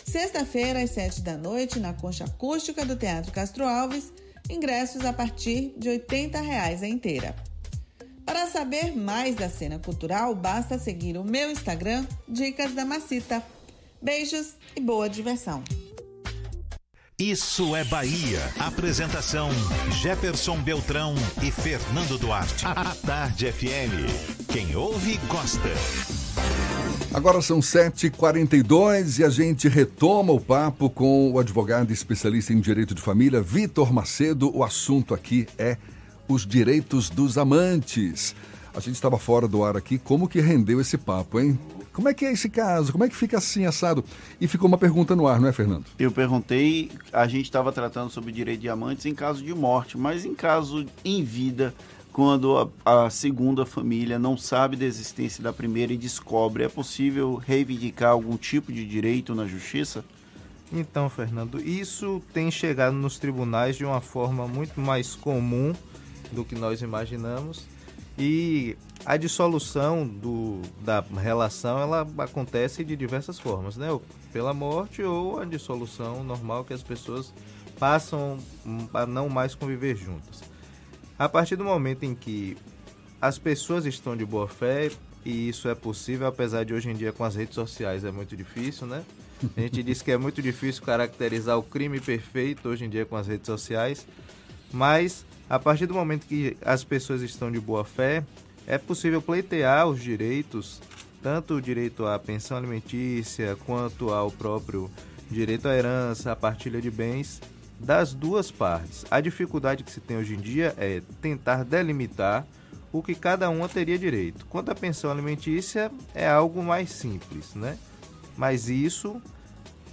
Sexta-feira, às sete da noite, na concha acústica do Teatro Castro Alves, ingressos a partir de 80 reais a inteira. Para saber mais da cena cultural, basta seguir o meu Instagram, Dicas da Macita. Beijos e boa diversão! Isso é Bahia. Apresentação: Jefferson Beltrão e Fernando Duarte. A Tarde FM. Quem ouve, gosta. Agora são 7h42 e a gente retoma o papo com o advogado especialista em direito de família, Vitor Macedo. O assunto aqui é os direitos dos amantes. A gente estava fora do ar aqui, como que rendeu esse papo, hein? Como é que é esse caso? Como é que fica assim, assado? E ficou uma pergunta no ar, não é, Fernando? Eu perguntei, a gente estava tratando sobre direito de amantes em caso de morte, mas em caso em vida, quando a, a, segunda família não sabe da existência da primeira e descobre, é possível reivindicar algum tipo de direito na justiça? Então, Fernando, isso tem chegado nos tribunais de uma forma muito mais comum do que nós imaginamos. E a dissolução do, da relação ela acontece de diversas formas, né? Pela morte ou a dissolução normal que as pessoas passam a não mais conviver juntas. A partir do momento em que as pessoas estão de boa fé, e isso é possível, apesar de hoje em dia com as redes sociais é muito difícil, né? A gente diz que é muito difícil caracterizar o crime perfeito hoje em dia com as redes sociais, mas a partir do momento que as pessoas estão de boa fé, é possível pleitear os direitos, tanto o direito à pensão alimentícia quanto ao próprio direito à herança, à partilha de bens das duas partes. A dificuldade que se tem hoje em dia é tentar delimitar o que cada uma teria direito. Quanto à pensão alimentícia, é algo mais simples, né? Mas isso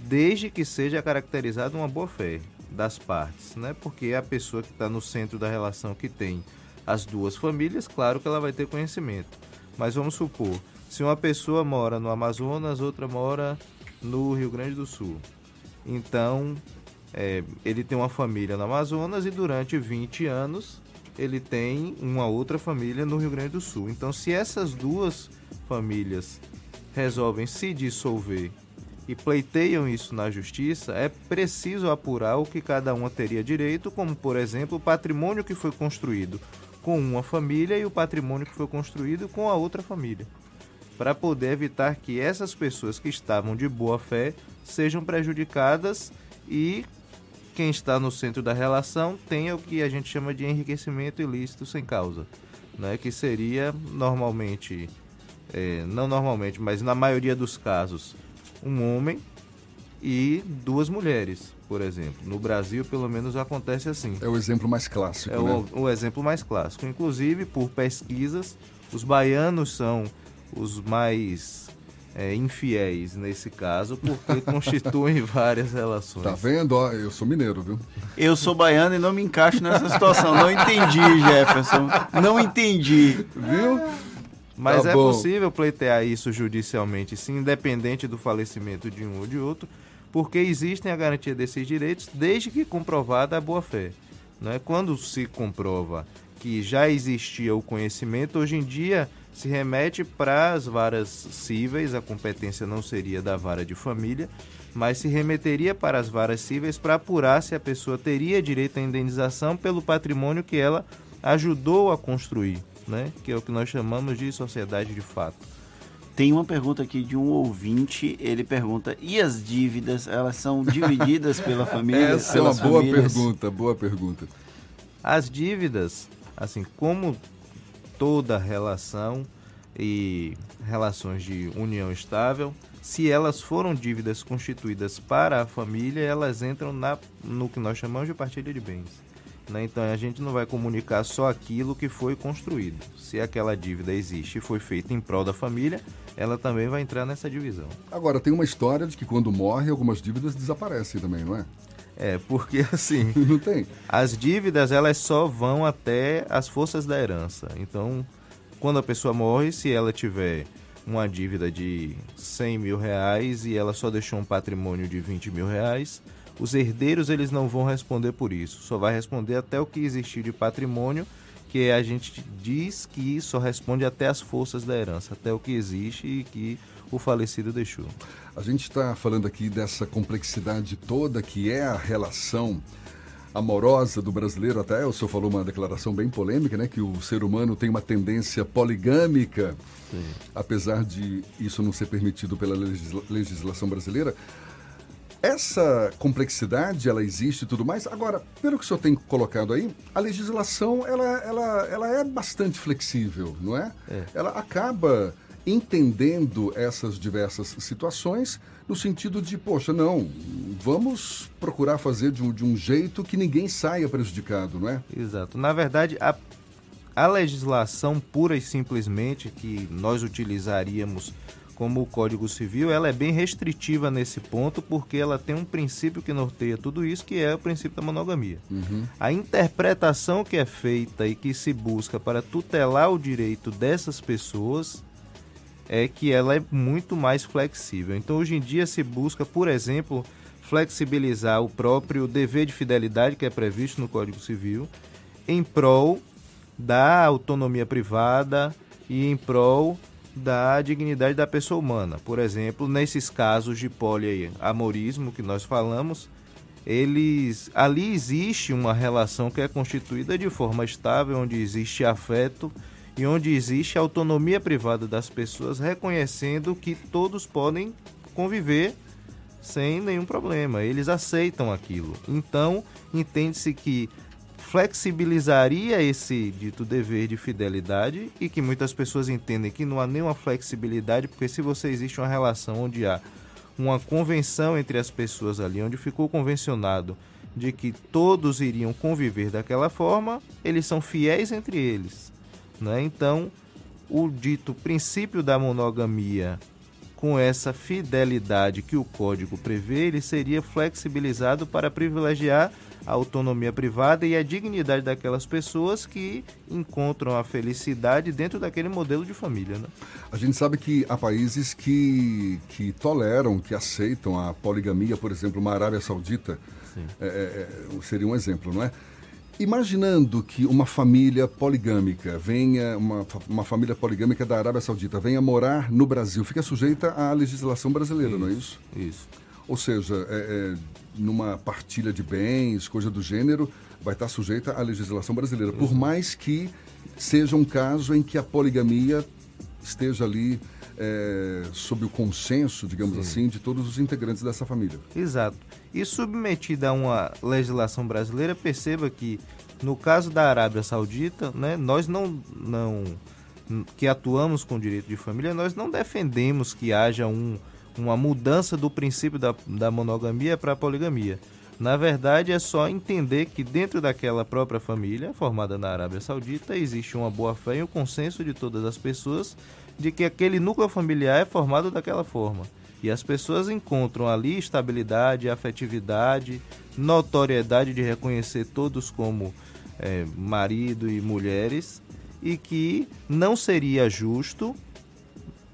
desde que seja caracterizado uma boa fé das partes, né? Porque a pessoa que está no centro da relação que tem as duas famílias, claro que ela vai ter conhecimento. Mas vamos supor, se uma pessoa mora no Amazonas, outra mora no Rio Grande do Sul. Então, é, ele tem uma família no Amazonas e durante 20 anos ele tem uma outra família no Rio Grande do Sul. Então, se essas duas famílias resolvem se dissolver e pleiteiam isso na justiça, é preciso apurar o que cada uma teria direito, como, por exemplo, o patrimônio que foi construído com uma família e o patrimônio que foi construído com a outra família, para poder evitar que essas pessoas que estavam de boa fé sejam prejudicadas e quem está no centro da relação tenha o que a gente chama de enriquecimento ilícito sem causa, né? que seria normalmente, é, não normalmente, mas na maioria dos casos, um homem e duas mulheres, por exemplo. No Brasil, pelo menos, acontece assim. É o exemplo mais clássico, É né? o, o exemplo mais clássico. Inclusive, por pesquisas, os baianos são os mais é, infiéis nesse caso, porque constituem várias relações. Tá vendo? Ó, eu sou mineiro, viu? Eu sou baiano e não me encaixo nessa situação. Não entendi, Jefferson. Não entendi. Viu? Mas Tá é bom. possível pleitear isso judicialmente, sim, independente do falecimento de um ou de outro, porque existem a garantia desses direitos desde que comprovada a boa-fé. Né? Quando se comprova que já existia o conhecimento, hoje em dia se remete para as varas cíveis, a competência não seria da vara de família, mas se remeteria para as varas cíveis para apurar se a pessoa teria direito à indenização pelo patrimônio que ela ajudou a construir, né? que é o que nós chamamos de sociedade de fato. Tem uma pergunta aqui de um ouvinte. Ele pergunta: e as dívidas? Elas são divididas pela família? Essa é uma boa famílias? pergunta, boa pergunta. As dívidas, assim como toda relação e relações de união estável, se elas foram dívidas constituídas para a família, elas entram na, no que nós chamamos de partilha de bens. né? Então a gente não vai comunicar só aquilo que foi construído. Se aquela dívida existe e foi feita em prol da família, ela também vai entrar nessa divisão. Agora, tem uma história de que quando morre, algumas dívidas desaparecem também, não é? É, porque assim. Não tem. As dívidas, elas só vão até as forças da herança. Então, quando a pessoa morre, se ela tiver uma dívida de 100 mil reais e ela só deixou um patrimônio de 20 mil reais, os herdeiros eles não vão responder por isso. Só vai responder até o que existir de patrimônio, que a gente diz que só responde até as forças da herança, até o que existe e que o falecido deixou. A gente está falando aqui dessa complexidade toda que é a relação amorosa do brasileiro. Até o senhor falou uma declaração bem polêmica, né? Que o ser humano tem uma tendência poligâmica, apesar de isso não ser permitido pela legisla- legislação brasileira. Essa complexidade, ela existe e tudo mais. Agora, pelo que o senhor tem colocado aí, a legislação, ela, ela, ela é bastante flexível, não é? Ela acaba entendendo essas diversas situações no sentido de, poxa, não, vamos procurar fazer de um, de um jeito que ninguém saia prejudicado, não é? Exato. Na verdade, a, a legislação pura e simplesmente que nós utilizaríamos como o Código Civil, ela é bem restritiva nesse ponto, porque ela tem um princípio que norteia tudo isso, que é o princípio da monogamia. A interpretação que é feita e que se busca para tutelar o direito dessas pessoas é que ela é muito mais flexível. Então, hoje em dia se busca, por exemplo, flexibilizar o próprio dever de fidelidade que é previsto no Código Civil em prol da autonomia privada e em prol da dignidade da pessoa humana. Por exemplo, nesses casos de poliamorismo que nós falamos, eles ali existe uma relação que é constituída de forma estável, onde existe afeto e onde existe autonomia privada das pessoas, reconhecendo que todos podem conviver sem nenhum problema. Eles aceitam aquilo. Então, entende-se que flexibilizaria esse dito dever de fidelidade e que muitas pessoas entendem que não há nenhuma flexibilidade, porque se você existe uma relação onde há uma convenção entre as pessoas ali, onde ficou convencionado de que todos iriam conviver daquela forma, eles são fiéis entre eles. Né? Então, o dito princípio da monogamia, com essa fidelidade que o código prevê, ele seria flexibilizado para privilegiar a autonomia privada e a dignidade daquelas pessoas que encontram a felicidade dentro daquele modelo de família. Né? A gente sabe que há países que, que toleram, que aceitam a poligamia, por exemplo, uma Arábia Saudita é, é, é, seria um exemplo, não é? Imaginando que uma família poligâmica venha, uma, uma família poligâmica da Arábia Saudita venha morar no Brasil, fica sujeita à legislação brasileira, isso, não é isso? Isso. Ou seja, é, é, numa partilha de bens, coisa do gênero, vai estar sujeita à legislação brasileira, por uhum. mais que seja um caso em que a poligamia esteja ali é, sob o consenso, digamos Sim. assim, de todos os integrantes dessa família. Exato. E submetida a uma legislação brasileira, perceba que no caso da Arábia Saudita, né, nós não, não que atuamos com direito de família, nós não defendemos que haja um, uma mudança do princípio da, da monogamia para a poligamia. Na verdade, é só entender que dentro daquela própria família, formada na Arábia Saudita, existe uma boa fé e o um consenso de todas as pessoas de que aquele núcleo familiar é formado daquela forma. E as pessoas encontram ali estabilidade, afetividade, notoriedade de reconhecer todos como é, marido e mulheres, e que não seria justo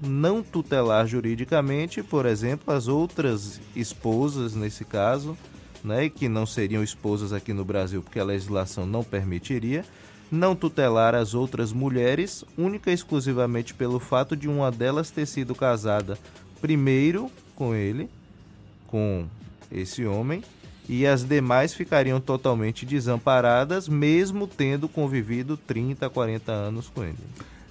não tutelar juridicamente, por exemplo, as outras esposas, nesse caso, né, que não seriam esposas aqui no Brasil porque a legislação não permitiria, não tutelar as outras mulheres, única e exclusivamente pelo fato de uma delas ter sido casada primeiro com ele, com esse homem, e as demais ficariam totalmente desamparadas, mesmo tendo convivido 30, 40 anos com ele.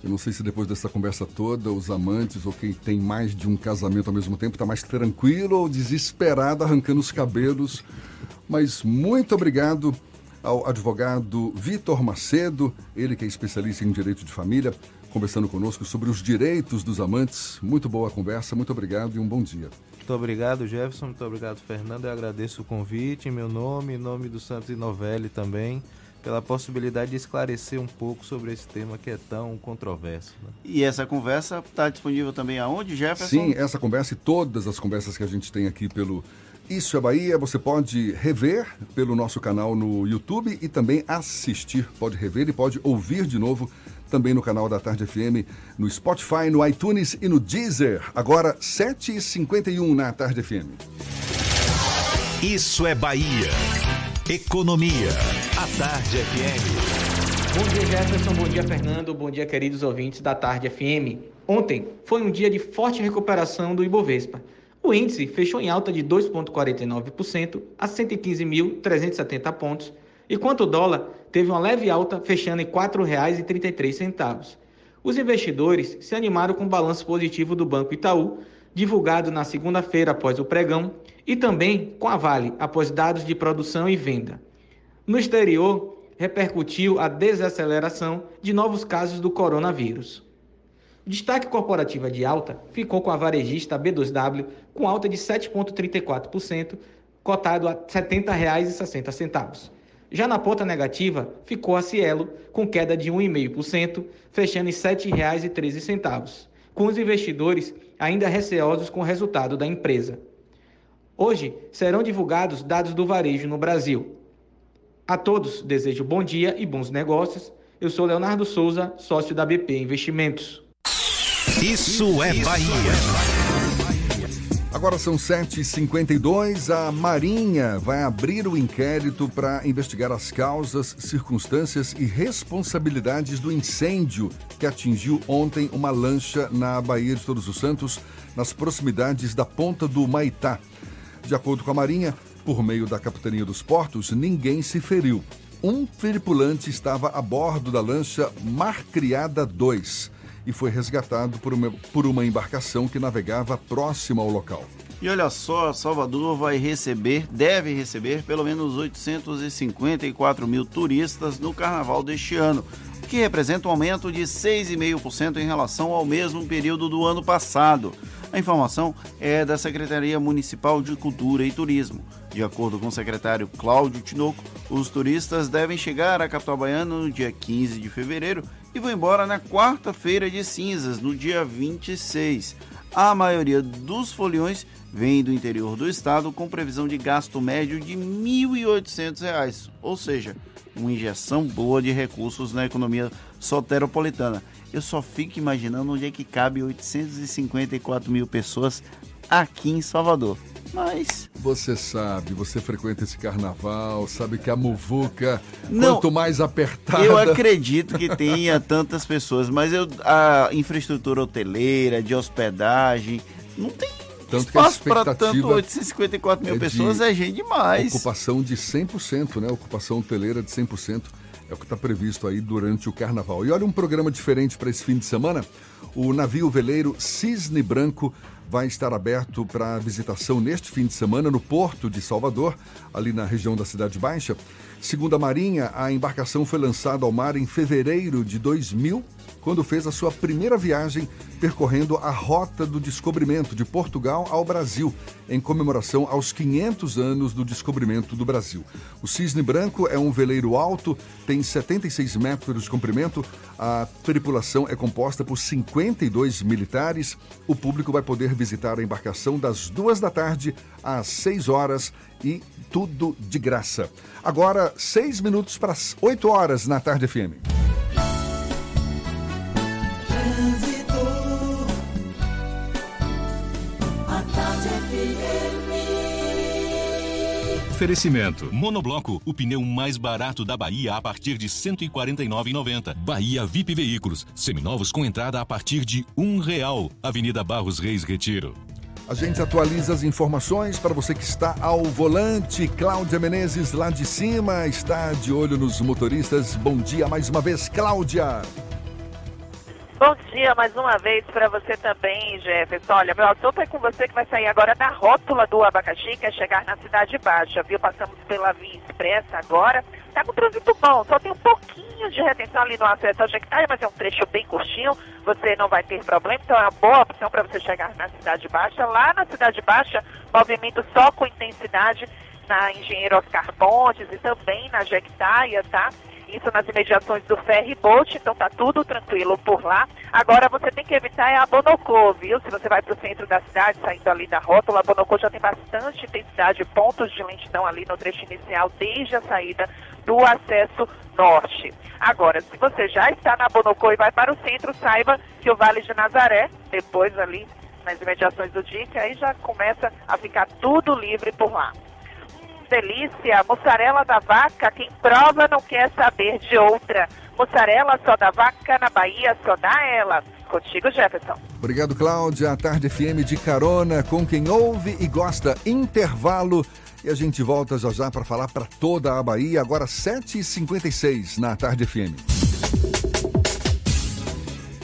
Eu não sei se depois dessa conversa toda, os amantes ou quem tem mais de um casamento ao mesmo tempo está mais tranquilo ou desesperado arrancando os cabelos. Mas muito obrigado ao advogado Vitor Macedo, ele que é especialista em direito de família, conversando conosco sobre os direitos dos amantes. Muito boa conversa, muito obrigado e um bom dia. Muito obrigado, Jefferson. Muito obrigado, Fernando. Eu agradeço o convite em meu nome, em nome do Santos e Novelli também pela possibilidade de esclarecer um pouco sobre esse tema que é tão controverso. Né? E essa conversa está disponível também aonde, Jefferson? Sim, essa conversa e todas as conversas que a gente tem aqui pelo Isso é Bahia, você pode rever pelo nosso canal no YouTube e também assistir. Pode rever e pode ouvir de novo também no canal da Tarde FM, no Spotify, no iTunes e no Deezer. Agora, 7h51 na Tarde FM. Isso é Bahia. Economia. A Tarde FM. Bom dia, Jefferson. Bom dia, Fernando. Bom dia, queridos ouvintes da Tarde FM. Ontem foi um dia de forte recuperação do Ibovespa. O índice fechou em alta de 2,49% a 115.370 pontos, enquanto o dólar teve uma leve alta, fechando em R$ 4,33. Os investidores se animaram com o balanço positivo do Banco Itaú, divulgado na segunda-feira após o pregão, e também com a Vale, após dados de produção e venda. No exterior, repercutiu a desaceleração de novos casos do coronavírus. O destaque corporativo de alta ficou com a varejista B2W, com alta de 7,34%, cotado a R$ 70,60. Já na ponta negativa, ficou a Cielo, com queda de 1,5%, fechando em R$ 7,13, com os investidores ainda receosos com o resultado da empresa. Hoje serão divulgados dados do varejo no Brasil. A todos desejo bom dia e bons negócios. Eu sou Leonardo Souza, sócio da BP Investimentos. Isso é Bahia. Agora são 7h52. A Marinha vai abrir o inquérito para investigar as causas, circunstâncias e responsabilidades do incêndio que atingiu ontem uma lancha na Baía de Todos os Santos, nas proximidades da Ponta do Maitá. De acordo com a Marinha, por meio da Capitania dos Portos, ninguém se feriu. Um tripulante estava a bordo da lancha Mar Criada 2 e foi resgatado por uma, por uma embarcação que navegava próxima ao local. E olha só, Salvador vai receber, deve receber pelo menos 854 mil turistas no carnaval deste ano, o que representa um aumento de 6,5% em relação ao mesmo período do ano passado. A informação é da Secretaria Municipal de Cultura e Turismo. De acordo com o secretário Cláudio Tinoco, os turistas devem chegar à capital baiana no dia 15 de fevereiro e vão embora na quarta-feira de cinzas, no dia 26. A maioria dos foliões vem do interior do estado com previsão de gasto médio de R$ 1.800, ou seja, uma injeção boa de recursos na economia soteropolitana. Eu só fico imaginando onde é que cabe 854 mil pessoas aqui em Salvador. Mas. Você sabe, você frequenta esse carnaval, sabe que a muvuca, Não, quanto mais apertada. Eu acredito que tenha tantas pessoas, mas eu, a infraestrutura hoteleira, de hospedagem, não tem Tanto espaço para tanto 854 mil é pessoas, é gente demais. Ocupação de 100%, né? Ocupação hoteleira de 100%. É o que está previsto aí durante o carnaval. E olha um programa diferente para esse fim de semana. O navio veleiro Cisne Branco vai estar aberto para visitação neste fim de semana no Porto de Salvador, ali na região da Cidade Baixa. Segundo a Marinha, a embarcação foi lançada ao mar em fevereiro de 2000, quando fez a sua primeira viagem percorrendo a Rota do Descobrimento de Portugal ao Brasil, em comemoração aos 500 anos do descobrimento do Brasil. O Cisne Branco é um veleiro alto, tem 76 metros de comprimento, a tripulação é composta por 52 militares. O público vai poder visitar a embarcação das duas da tarde às 6 horas e tudo de graça. Agora, seis minutos para as 8 horas na Tarde FM. Oferecimento. Monobloco, o pneu mais barato da Bahia a partir de R$ 149,90. Bahia VIP Veículos, seminovos com entrada a partir de um real. Avenida Barros Reis Retiro. A gente atualiza as informações para você que está ao volante. Cláudia Menezes, lá de cima, está de olho nos motoristas. Bom dia mais uma vez, Cláudia. Bom dia mais uma vez para você também, Jefferson. Olha, meu assunto é com você que vai sair agora da rótula do abacaxi, que é chegar na Cidade Baixa, viu? Passamos pela Via Expressa agora. Tá com trânsito bom, só tem um pouquinho de retenção ali no acesso ao Jequitinhonha, mas é um trecho bem curtinho, você não vai ter problema, então é uma boa opção para você chegar na Cidade Baixa. Lá na Cidade Baixa, movimento só com intensidade na Engenheiro Oscar Pontes e também na Jequitaia, tá? Isso nas imediações do ferry boat, então tá tudo tranquilo por lá. Agora você tem que evitar é a Bonocô, viu? Se você vai para o centro da cidade, saindo ali da rótula, a Bonocô já tem bastante intensidade, pontos de lentidão ali no trecho inicial, desde a saída do acesso norte. Agora, se você já está na Bonocô e vai para o centro, saiba que o Vale de Nazaré, depois ali nas imediações do DIC, aí já começa a ficar tudo livre por lá delícia, mussarela da vaca, quem prova não quer saber de outra. Mussarela só da vaca, na Bahia só dá ela. Contigo, Jefferson. Obrigado, Cláudia. A Tarde FM de carona com quem ouve e gosta. Intervalo. E a gente volta já já para falar para toda a Bahia, agora 7h56 na Tarde FM.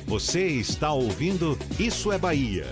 Você está ouvindo Isso é Bahia.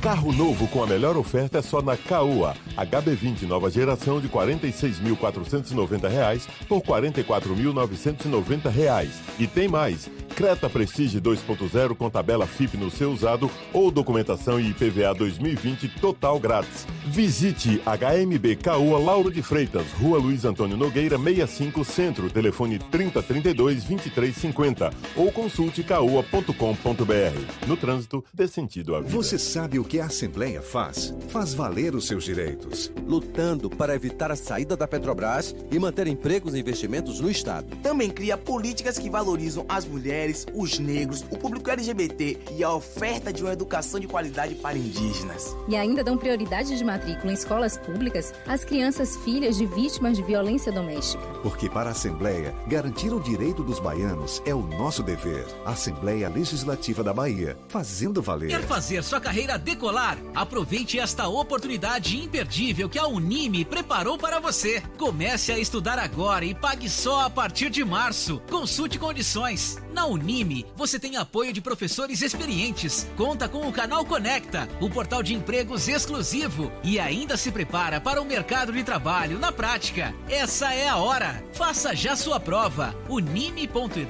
Carro novo com a melhor oferta é só na Caoa. HB20 nova geração de R$ 46.490 por R$ 44.990. E tem mais. Creta Prestige 2.0 com tabela FIP no seu usado ou documentação e IPVA 2020 total grátis. Visite HMB Caoa Lauro de Freitas, Rua Luiz Antônio Nogueira 65 Centro, telefone 3032 2350 ou consulte caoa.com.br. No trânsito, dê sentido à vida. Você sabe o que a Assembleia faz? Faz valer os seus direitos. Lutando para evitar a saída da Petrobras e manter empregos e investimentos no Estado. Também cria políticas que valorizam as mulheres, os negros, o público LGBT e a oferta de uma educação de qualidade para indígenas. E ainda dão prioridade de matrícula em escolas públicas às crianças filhas de vítimas de violência doméstica. Porque para a Assembleia, garantir o direito dos baianos é o nosso dever. Assembleia Legislativa da Bahia, fazendo valer. Quer fazer sua carreira decolar? Aproveite esta oportunidade imperdível que a Unime preparou para você. Comece a estudar agora e pague só a partir de março. Consulte condições. Na Unime, você tem apoio de professores experientes, conta com o canal Conecta, o portal de empregos exclusivo e ainda se prepara para o mercado de trabalho na prática. Essa é a hora. Faça já sua prova. unime.edu.br.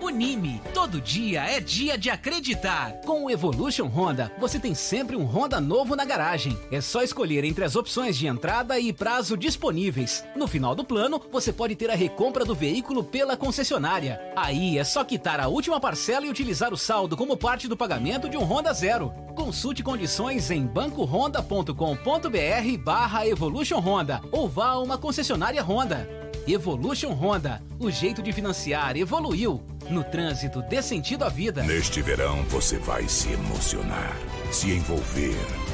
Unime, todo dia é dia de acreditar. Com o Evolution Honda, você tem sempre um Honda novo na garagem. É só escolher entre as opções de entrada e prazo disponíveis. No final do plano, você pode ter a recompra do veículo pela concessionária. Aí é só quitar a última parcela e utilizar o saldo como parte do pagamento de um Honda Zero. Consulte condições em bancohonda.com.br barra Evolution Honda ou vá a uma concessionária Honda. Evolution Honda, o jeito de financiar evoluiu. No trânsito, dê sentido à vida. Neste verão você vai se emocionar, se envolver,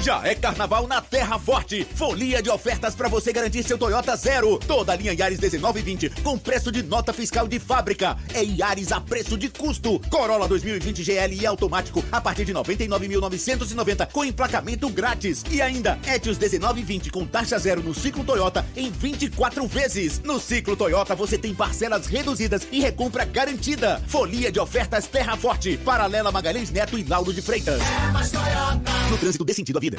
Já é carnaval na Terra Forte. Folia de ofertas para você garantir seu Toyota Zero. Toda a linha Yaris 1920 com preço de nota fiscal de fábrica. É Yaris a preço de custo. Corolla 2020 GL e automático a partir de 99.990 com emplacamento grátis. E ainda Etios 1920 com taxa zero no ciclo Toyota em 24 vezes. No ciclo Toyota você tem parcelas reduzidas e recompra garantida. Folia de ofertas Terra Forte. Paralela Magalhães Neto e Lauro de Freitas. É mais Toyota. No trânsito dê sentido à vida.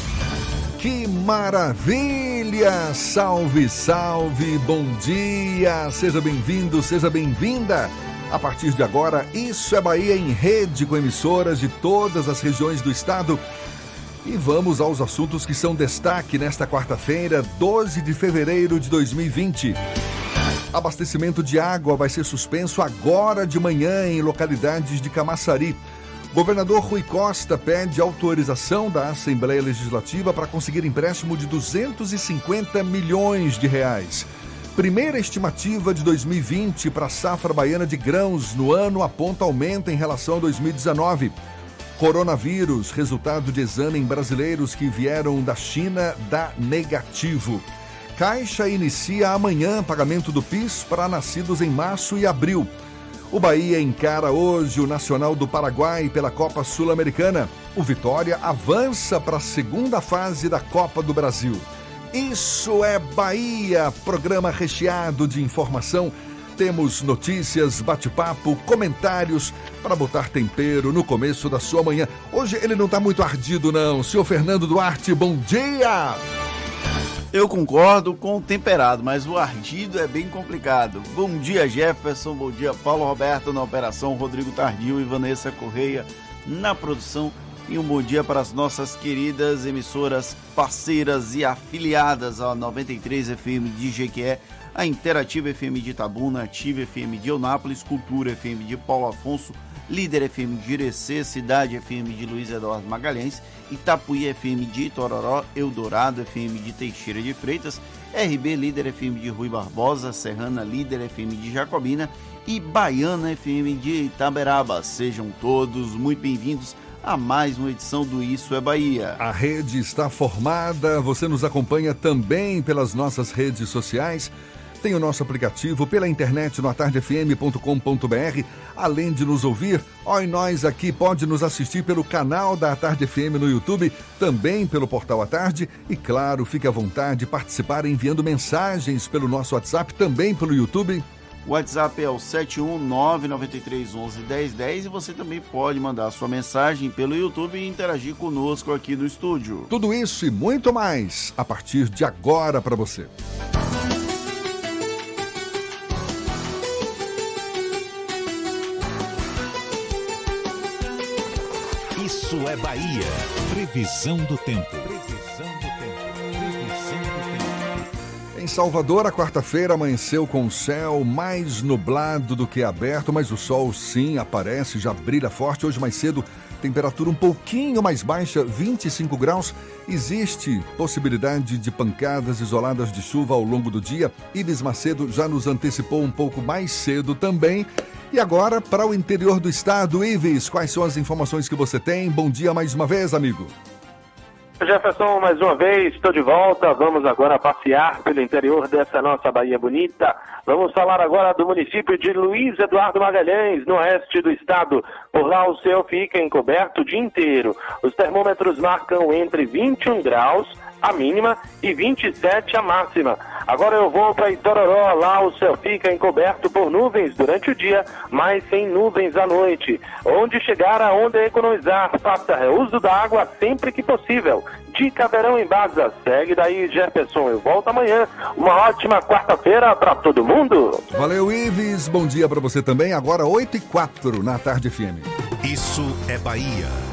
Que maravilha! Salve, salve, bom dia! Seja bem-vindo, seja bem-vinda! A partir de agora, Isso é Bahia em rede com emissoras de todas as regiões do estado. E vamos aos assuntos que são destaque nesta quarta-feira, 12 de fevereiro de 2020. Abastecimento de água vai ser suspenso agora de manhã em localidades de Camaçari. Governador Rui Costa pede autorização da Assembleia Legislativa para conseguir empréstimo de 250 milhões de reais. Primeira estimativa de 2020 para a safra baiana de grãos no ano aponta aumento em relação a 2019. Coronavírus, resultado de exame em brasileiros que vieram da China, dá negativo. Caixa inicia amanhã pagamento do PIS para nascidos em março e abril. O Bahia encara hoje o Nacional do Paraguai pela Copa Sul-Americana. O Vitória avança para a segunda fase da Copa do Brasil. Isso é Bahia, programa recheado de informação. Temos notícias, bate-papo, comentários para botar tempero no começo da sua manhã. Hoje ele não está muito ardido, não. Senhor Fernando Duarte, bom dia! Eu concordo com o temperado, mas o ardido é bem complicado. Bom dia, Jefferson. Bom dia, Paulo Roberto na operação, Rodrigo Tardio e Vanessa Correia na produção. E um bom dia para as nossas queridas emissoras parceiras e afiliadas à 93 FM de Jequié, a Interativa FM de Itabuna, Ativa FM de Eunápolis, Cultura FM de Paulo Afonso, Líder FM de Irecê, Cidade FM de Luiz Eduardo Magalhães, Itapuí FM de Itororó, Eldorado FM de Teixeira de Freitas, RB Líder FM de Rui Barbosa, Serrana Líder FM de Jacobina e Baiana FM de Itaberaba. Sejam todos muito bem-vindos a mais uma edição do Isso é Bahia. A rede está formada, você nos acompanha também pelas nossas redes sociais. Tem o nosso aplicativo pela internet no atardefm.com.br. Além de nos ouvir, e nós aqui pode nos assistir pelo canal da Atarde FM no YouTube, também pelo portal A Tarde. E claro, fique à vontade de participar enviando mensagens pelo nosso WhatsApp, também pelo YouTube. O WhatsApp é o 71993111010 e você também pode mandar sua mensagem pelo YouTube e interagir conosco aqui no estúdio. Tudo isso e muito mais a partir de agora para você. Isso é Bahia. Previsão do tempo. Previsão do tempo. Previsão do tempo. Em Salvador, a quarta-feira amanheceu com o céu mais nublado do que aberto, mas o sol sim aparece, já brilha forte. Hoje mais cedo, temperatura um pouquinho mais baixa, 25 graus. Existe possibilidade de pancadas isoladas de chuva ao longo do dia. Ives Macedo já nos antecipou um pouco mais cedo também. E agora, para o interior do estado, Ives, quais são as informações que você tem? Bom dia mais uma vez, amigo. Jefferson, mais uma vez, estou de volta. Vamos agora passear pelo interior dessa nossa Bahia bonita. Vamos falar agora do município de Luiz Eduardo Magalhães, no oeste do estado. Por lá o céu fica encoberto o dia inteiro. Os termômetros marcam entre 21 graus a mínima e 27 a máxima. Agora eu vou para Itororó, lá o céu fica encoberto por nuvens durante o dia, mas sem nuvens à noite. Onde chegar, aonde economizar, faça reuso da água sempre que possível. Dica Verão em Baza. Segue daí, Jefferson. Eu volto amanhã. Uma ótima quarta-feira para todo mundo. Valeu, Ives. Bom dia para você também. Agora 8 e 4 na Tarde FM. Isso é Bahia.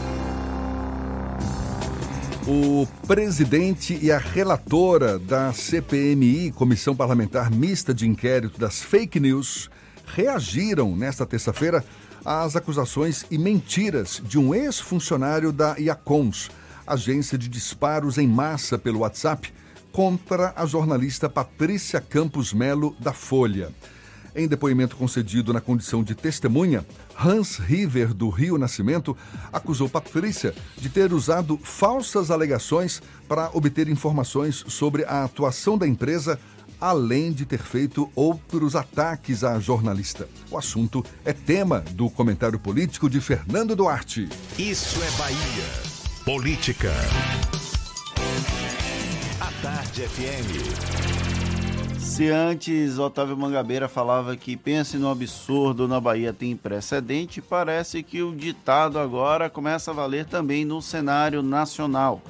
O presidente e a relatora da CPMI, Comissão Parlamentar Mista de Inquérito das Fake News, reagiram nesta terça-feira às acusações e mentiras de um ex-funcionário da IACONS, agência de disparos em massa pelo WhatsApp, contra a jornalista Patrícia Campos Melo, da Folha. Em depoimento concedido na condição de testemunha, Hans River, do Rio Nascimento, acusou Patrícia de ter usado falsas alegações para obter informações sobre a atuação da empresa, além de ter feito outros ataques à jornalista. O assunto é tema do comentário político de Fernando Duarte. Isso é Bahia. Política. A Tarde FM. Se antes Otávio Mangabeira falava que pense no absurdo na Bahia tem precedente, parece que o ditado agora começa a valer também no cenário nacional.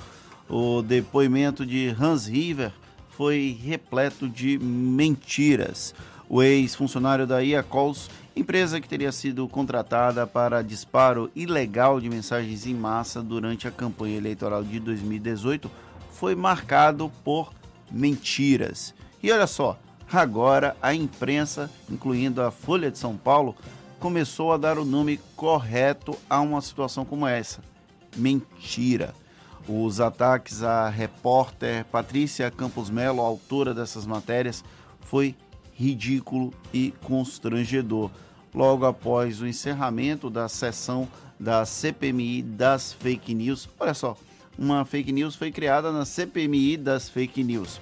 O depoimento de Hans River foi repleto de mentiras. O ex-funcionário da IACOLS, empresa que teria sido contratada para disparo ilegal de mensagens em massa durante a campanha eleitoral de 2018, foi marcado por mentiras. E olha só, agora a imprensa, incluindo a Folha de São Paulo, começou a dar o nome correto a uma situação como essa: mentira. Os ataques à repórter Patrícia Campos Melo, autora dessas matérias, foi ridículo e constrangedor. Logo após o encerramento da sessão da CPMI das fake news, olha só, uma fake news foi criada na CPMI das fake news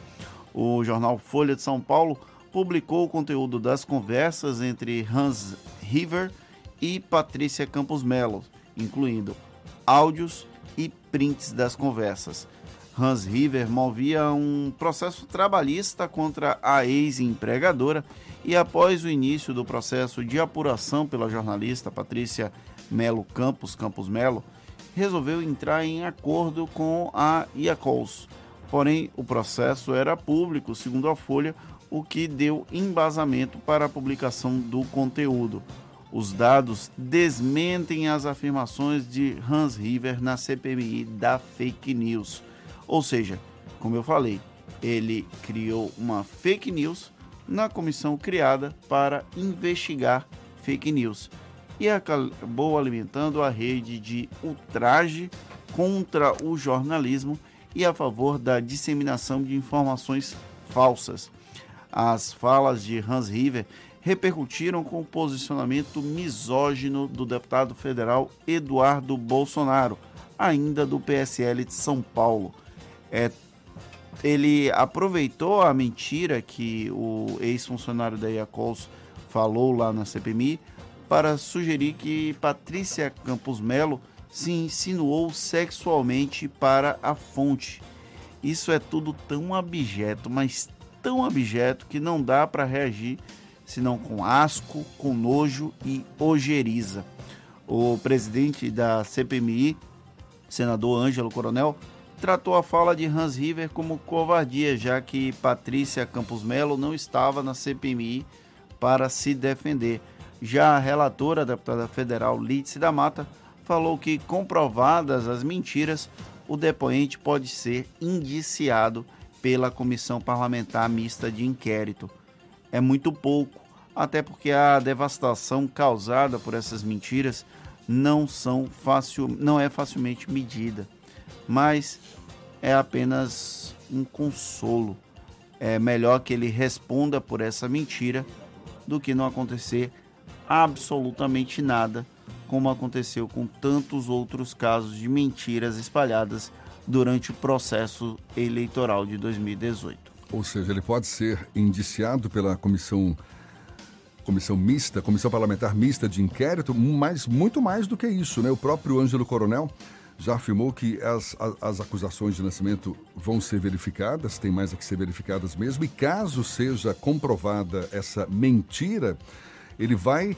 o jornal Folha de São Paulo publicou o conteúdo das conversas entre Hans River e Patrícia Campos Melo, incluindo áudios e prints das conversas. Hans River movia um processo trabalhista contra a ex-empregadora e após o início do processo de apuração pela jornalista Patrícia Melo Campos Campos Melo, resolveu entrar em acordo com a IACOLS, Porém, o processo era público, segundo a Folha, o que deu embasamento para a publicação do conteúdo. Os dados desmentem as afirmações de Hans River na CPMI da fake news. Ou seja, como eu falei, ele criou uma fake news na comissão criada para investigar fake news e acabou alimentando a rede de ultraje contra o jornalismo e a favor da disseminação de informações falsas. As falas de Hans River repercutiram com o posicionamento misógino do deputado federal Eduardo Bolsonaro, ainda do PSL de São Paulo. É, ele aproveitou a mentira que o ex-funcionário da Iacols falou lá na CPMI para sugerir que Patrícia Campos Melo se insinuou sexualmente para a fonte. Isso é tudo tão abjeto, mas tão abjeto que não dá para reagir senão com asco, com nojo e ojeriza. O presidente da CPMI, senador Ângelo Coronel, tratou a fala de Hans River como covardia, já que Patrícia Campos Melo não estava na CPMI para se defender. Já a relatora, a deputada federal Lídice da Mata, falou que, comprovadas as mentiras, o depoente pode ser indiciado pela Comissão Parlamentar Mista de Inquérito. É muito pouco, até porque a devastação causada por essas mentiras não, são fácil, não é facilmente medida, mas é apenas um consolo. É melhor que ele responda por essa mentira do que não acontecer absolutamente nada, como aconteceu com tantos outros casos de mentiras espalhadas durante o processo eleitoral de 2018. Ou seja, ele pode ser indiciado pela comissão comissão mista, comissão parlamentar mista de inquérito, mas muito mais do que isso, né? O próprio Ângelo Coronel já afirmou que as, as, as, acusações de nascimento vão ser verificadas, tem mais a que ser verificadas mesmo, e caso seja comprovada essa mentira, ele vai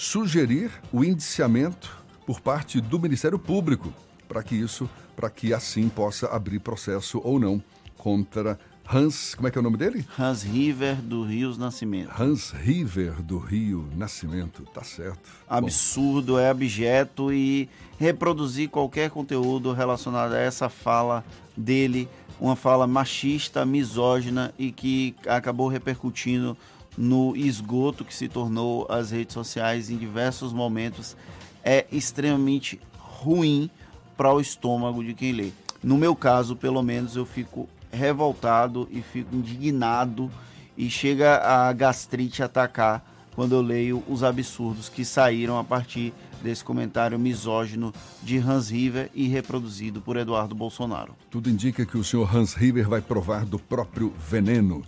sugerir o indiciamento por parte do Ministério Público para que isso, para que assim possa abrir processo ou não contra Hans, como é que é o nome dele? Hans River do Rio Nascimento. Hans River do Rio Nascimento, tá certo. Absurdo, Bom. é abjeto e reproduzir qualquer conteúdo relacionado a essa fala dele, uma fala machista, misógina e que acabou repercutindo no esgoto que se tornou as redes sociais em diversos momentos, é extremamente ruim para o estômago de quem lê. No meu caso, pelo menos, eu fico revoltado e fico indignado e chega a gastrite atacar quando eu leio os absurdos que saíram a partir desse comentário misógino de Hans River e reproduzido por Eduardo Bolsonaro. Tudo indica que o senhor Hans River vai provar do próprio veneno.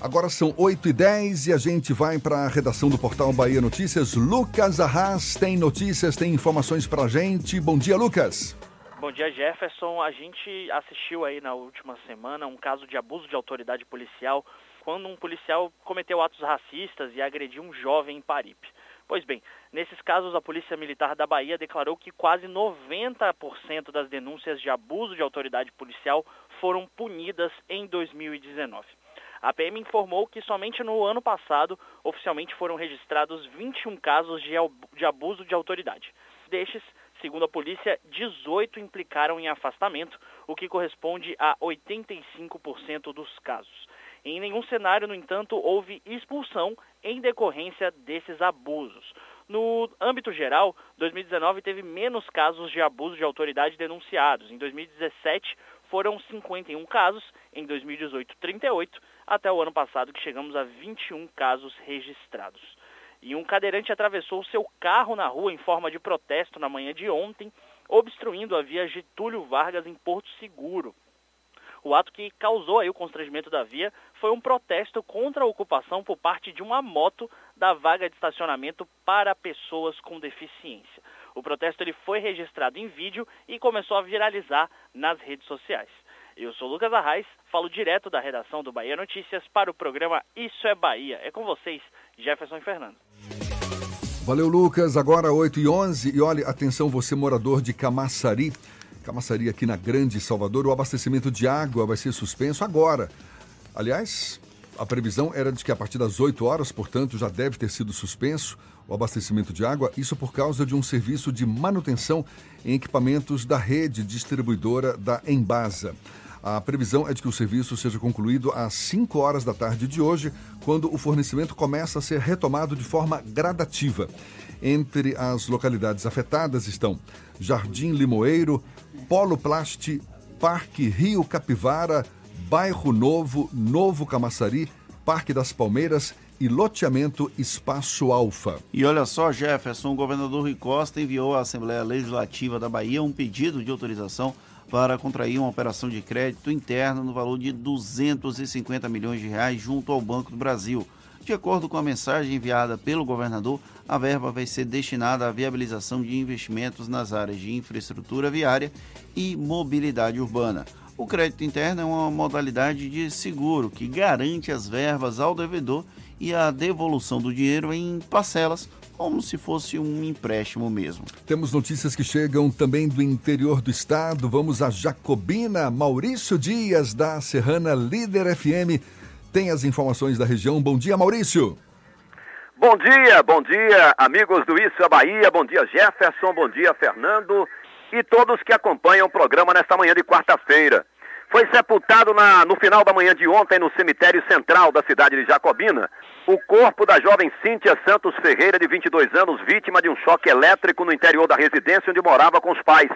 Agora são 8 e 10 e a gente vai para a redação do portal Bahia Notícias. Lucas Arras tem notícias, tem informações para a gente. Bom dia, Lucas. Bom dia, Jefferson. A gente assistiu aí na última semana um caso de abuso de autoridade policial quando um policial cometeu atos racistas e agrediu um jovem em Paripe. Pois bem, nesses casos a Polícia Militar da Bahia declarou que quase 90% das denúncias de abuso de autoridade policial foram punidas em 2019. A PM informou que somente no ano passado oficialmente foram registrados 21 casos de abuso de autoridade. Destes, Segundo a polícia, 18 implicaram em afastamento, o que corresponde a 85% dos casos. Em nenhum cenário, no entanto, houve expulsão em decorrência desses abusos. No âmbito geral, 2019 teve menos casos de abuso de autoridade denunciados. Em 2017 foram 51 casos, em 2018 38, até o ano passado que chegamos a 21 casos registrados e um cadeirante atravessou seu carro na rua em forma de protesto na manhã de ontem, obstruindo a via Getúlio Vargas em Porto Seguro. O ato que causou aí o constrangimento da via foi um protesto contra a ocupação por parte de uma moto da vaga de estacionamento para pessoas com deficiência. O protesto ele foi registrado em vídeo e começou a viralizar nas redes sociais. Eu sou Lucas Arraes, falo direto da redação do Bahia Notícias para o programa Isso é Bahia. É com vocês, Jefferson Fernando. Valeu, Lucas. Agora 8 e 11 e olhe, atenção você morador de Camaçari. Camaçari aqui na Grande Salvador, o abastecimento de água vai ser suspenso agora. Aliás, a previsão era de que a partir das 8 horas, portanto, já deve ter sido suspenso o abastecimento de água, isso por causa de um serviço de manutenção em equipamentos da rede distribuidora da Embasa. A previsão é de que o serviço seja concluído às 5 horas da tarde de hoje, quando o fornecimento começa a ser retomado de forma gradativa. Entre as localidades afetadas estão Jardim Limoeiro, Polo Plast, Parque Rio Capivara, Bairro Novo, Novo Camaçari, Parque das Palmeiras e loteamento Espaço Alfa. E olha só, Jefferson, o governador Rui Costa enviou à Assembleia Legislativa da Bahia um pedido de autorização para contrair uma operação de crédito interno no valor de 250 milhões de reais junto ao Banco do Brasil. De acordo com a mensagem enviada pelo governador, a verba vai ser destinada à viabilização de investimentos nas áreas de infraestrutura viária e mobilidade urbana. O crédito interno é uma modalidade de seguro que garante as verbas ao devedor e a devolução do dinheiro em parcelas como se fosse um empréstimo mesmo. Temos notícias que chegam também do interior do estado. Vamos a Jacobina. Maurício Dias, da Serrana Líder FM, tem as informações da região. Bom dia, Maurício. Bom dia, bom dia, amigos do Isso é Bahia. Bom dia, Jefferson. Bom dia, Fernando. E todos que acompanham o programa nesta manhã de quarta-feira. Foi sepultado na, no final da manhã de ontem no cemitério central da cidade de Jacobina o corpo da jovem Cíntia Santos Ferreira, de 22 anos, vítima de um choque elétrico no interior da residência onde morava com os pais.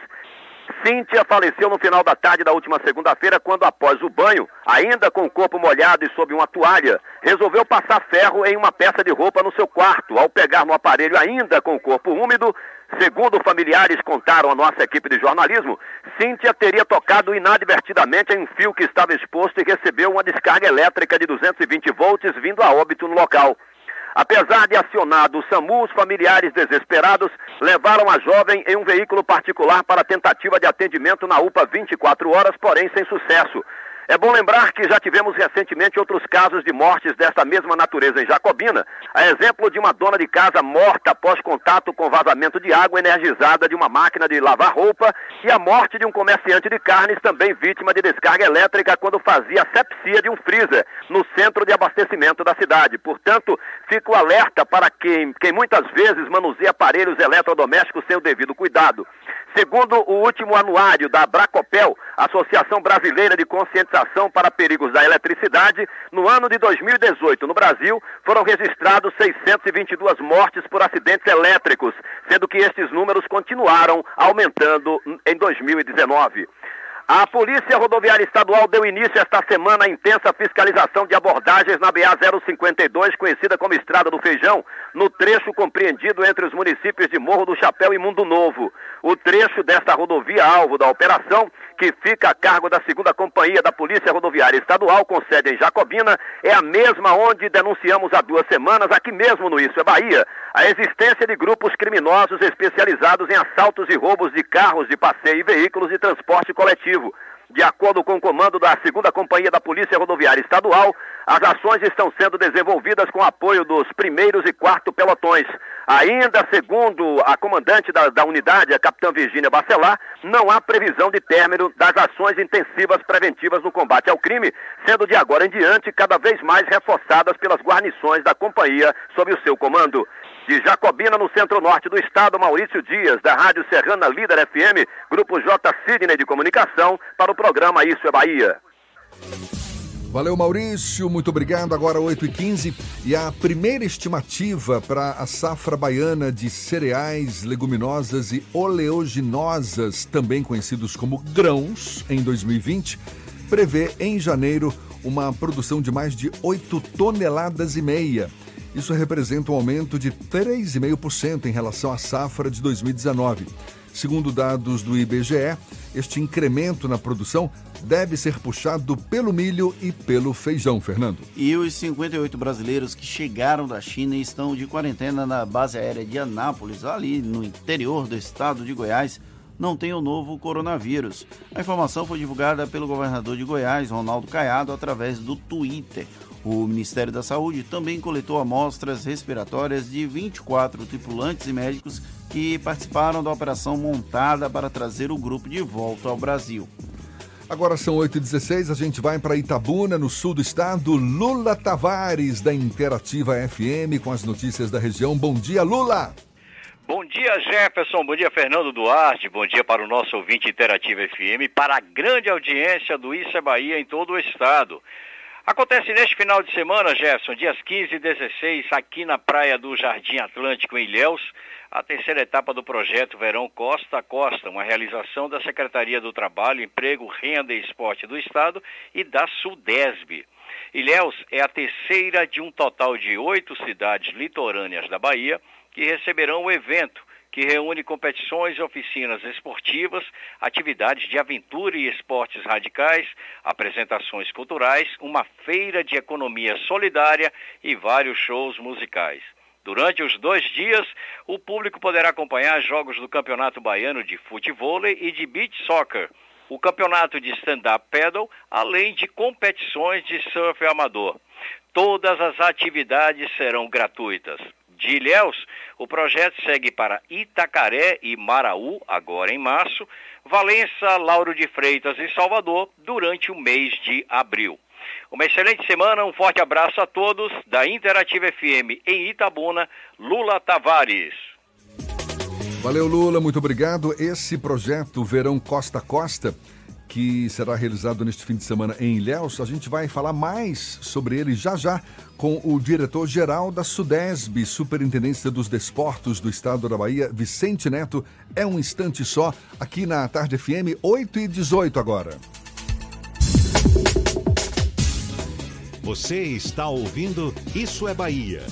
Cíntia faleceu no final da tarde da última segunda-feira, quando, após o banho, ainda com o corpo molhado e sob uma toalha, resolveu passar ferro em uma peça de roupa no seu quarto. Ao pegar no aparelho, ainda com o corpo úmido, segundo familiares contaram à nossa equipe de jornalismo, Cíntia teria tocado inadvertidamente em um fio que estava exposto e recebeu uma descarga elétrica de 220 volts vindo a óbito no local. Apesar de acionado o SAMU, os familiares desesperados levaram a jovem em um veículo particular para tentativa de atendimento na UPA 24 horas, porém sem sucesso. É bom lembrar que já tivemos recentemente outros casos de mortes desta mesma natureza em Jacobina, a exemplo de uma dona de casa morta após contato com vazamento de água energizada de uma máquina de lavar roupa e a morte de um comerciante de carnes também vítima de descarga elétrica quando fazia sepsia de um freezer no centro de abastecimento da cidade. Portanto, fico alerta para quem, quem muitas vezes manuseia aparelhos eletrodomésticos sem o devido cuidado. Segundo o último anuário da Bracopel, Associação Brasileira de Conscientização para Perigos da Eletricidade, no ano de 2018, no Brasil, foram registrados 622 mortes por acidentes elétricos, sendo que estes números continuaram aumentando em 2019. A Polícia Rodoviária Estadual deu início esta semana à intensa fiscalização de abordagens na BA 052, conhecida como Estrada do Feijão, no trecho compreendido entre os municípios de Morro do Chapéu e Mundo Novo. O trecho desta rodovia alvo da operação, que fica a cargo da segunda companhia da Polícia Rodoviária Estadual, com sede em Jacobina, é a mesma onde denunciamos há duas semanas, aqui mesmo no Isso é Bahia, a existência de grupos criminosos especializados em assaltos e roubos de carros de passeio e veículos de transporte coletivo. De acordo com o comando da segunda companhia da Polícia Rodoviária Estadual, as ações estão sendo desenvolvidas com apoio dos primeiros e quarto pelotões. Ainda segundo a comandante da, da unidade, a capitã Virgínia Bacelar, não há previsão de término das ações intensivas preventivas no combate ao crime, sendo de agora em diante cada vez mais reforçadas pelas guarnições da companhia sob o seu comando. De Jacobina, no centro-norte do estado, Maurício Dias, da Rádio Serrana Líder FM, Grupo J. Sidney de Comunicação, para o programa Isso é Bahia. Valeu, Maurício, muito obrigado. Agora 8h15 e a primeira estimativa para a safra baiana de cereais, leguminosas e oleaginosas, também conhecidos como grãos, em 2020, prevê em janeiro uma produção de mais de 8 toneladas e meia. Isso representa um aumento de 3,5% em relação à safra de 2019. Segundo dados do IBGE, este incremento na produção deve ser puxado pelo milho e pelo feijão, Fernando. E os 58 brasileiros que chegaram da China e estão de quarentena na base aérea de Anápolis, ali no interior do estado de Goiás, não têm o novo coronavírus. A informação foi divulgada pelo governador de Goiás, Ronaldo Caiado, através do Twitter. O Ministério da Saúde também coletou amostras respiratórias de 24 tripulantes e médicos que participaram da operação montada para trazer o grupo de volta ao Brasil. Agora são 8h16, a gente vai para Itabuna, no sul do estado. Lula Tavares, da Interativa FM, com as notícias da região. Bom dia, Lula! Bom dia, Jefferson. Bom dia, Fernando Duarte. Bom dia para o nosso ouvinte Interativa FM, para a grande audiência do Isso é Bahia em todo o estado. Acontece neste final de semana, Jefferson, dias 15 e 16, aqui na praia do Jardim Atlântico, em Ilhéus, a terceira etapa do projeto Verão Costa a Costa, uma realização da Secretaria do Trabalho, Emprego, Renda e Esporte do Estado e da Sudesb. Ilhéus é a terceira de um total de oito cidades litorâneas da Bahia que receberão o evento, que reúne competições e oficinas esportivas, atividades de aventura e esportes radicais, apresentações culturais, uma feira de economia solidária e vários shows musicais. Durante os dois dias, o público poderá acompanhar jogos do Campeonato Baiano de Futebol e de Beach Soccer, o Campeonato de Stand-Up Paddle, além de competições de surf amador. Todas as atividades serão gratuitas de Ilhéus, o projeto segue para Itacaré e Maraú, agora em março, Valença, Lauro de Freitas e Salvador, durante o mês de abril. Uma excelente semana, um forte abraço a todos da Interativa FM em Itabuna, Lula Tavares. Valeu, Lula, muito obrigado. Esse projeto Verão Costa Costa que será realizado neste fim de semana em Ilhéus. A gente vai falar mais sobre ele já já com o diretor-geral da SUDESB, Superintendência dos Desportos do Estado da Bahia, Vicente Neto. É um instante só, aqui na Tarde FM, 8 e 18 agora. Você está ouvindo Isso é Bahia.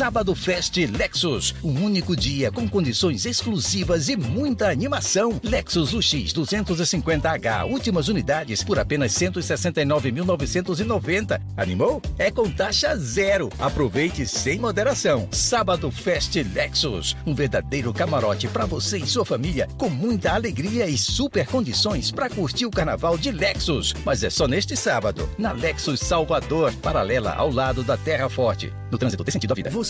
Sábado Fest Lexus, um único dia com condições exclusivas e muita animação. Lexus UX 250H, últimas unidades por apenas 169.990. Animou? É com taxa zero. Aproveite sem moderação. Sábado Fest Lexus, um verdadeiro camarote para você e sua família, com muita alegria e super condições para curtir o carnaval de Lexus. Mas é só neste sábado, na Lexus Salvador, paralela ao lado da Terra Forte. No trânsito tem sentido à vida. Você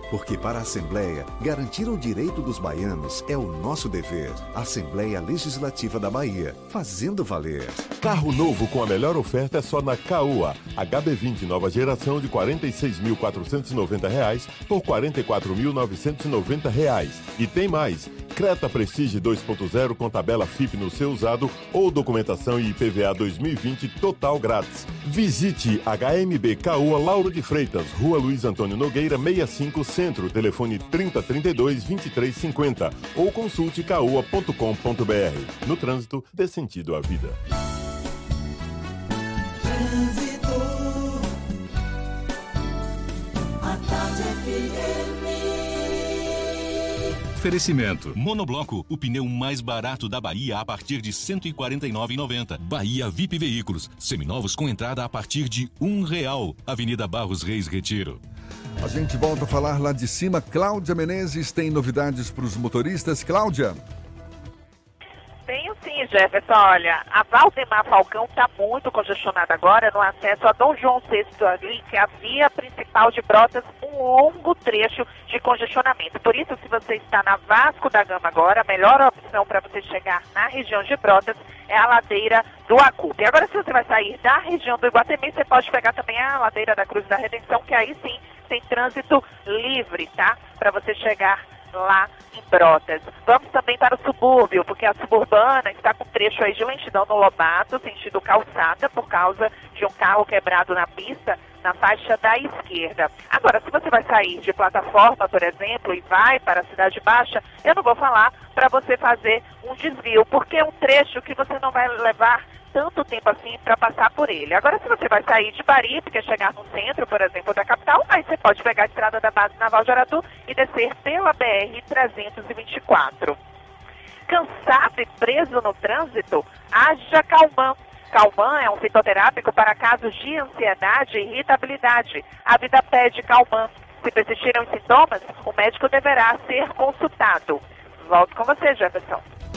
Porque para a Assembleia, garantir o direito dos baianos é o nosso dever. Assembleia Legislativa da Bahia, fazendo valer. Carro novo com a melhor oferta é só na Caoa. HB20 nova geração de R$ 46.490 por R$ 44.990. E tem mais. Creta Prestige 2.0 com tabela FIP no seu usado ou documentação e IPVA 2020 total grátis. Visite HMB Caoa Lauro de Freitas, Rua Luiz Antônio Nogueira 65 Centro, telefone 3032 2350 ou consulte caoa.com.br. No trânsito, dê sentido à vida. Oferecimento. Monobloco, o pneu mais barato da Bahia a partir de R$ 149,90. Bahia VIP Veículos, seminovos com entrada a partir de um real. Avenida Barros Reis Retiro. A gente volta a falar lá de cima. Cláudia Menezes tem novidades para os motoristas. Cláudia. Tenho sim, Jefferson. Olha, a Valdemar Falcão está muito congestionada agora no acesso a Dom João VI ali, que é a via principal de Brotas, um longo trecho de congestionamento. Por isso, se você está na Vasco da Gama agora, a melhor opção para você chegar na região de Brotas é a ladeira do Acupe. Agora, se você vai sair da região do Iguatemi, você pode pegar também a ladeira da Cruz da Redenção, que aí sim tem trânsito livre, tá? Para você chegar lá em Brotas. Vamos também para o subúrbio, porque a suburbana está com trecho aí de lentidão no Lobato, sentido calçada, por causa de um carro quebrado na pista, na faixa da esquerda. Agora, se você vai sair de plataforma, por exemplo, e vai para a Cidade Baixa, eu não vou falar para você fazer um desvio, porque é um trecho que você não vai levar tanto tempo assim para passar por ele. Agora, se você vai sair de Baripe, quer chegar no centro, por exemplo, da capital, aí você pode pegar a estrada da base naval de Aratu e descer pela BR-324. Cansado e preso no trânsito? Haja Calmã. Calmã é um fitoterápico para casos de ansiedade e irritabilidade. A vida pede Calmã. Se persistirem os sintomas, o médico deverá ser consultado. Volto com você, Jefferson.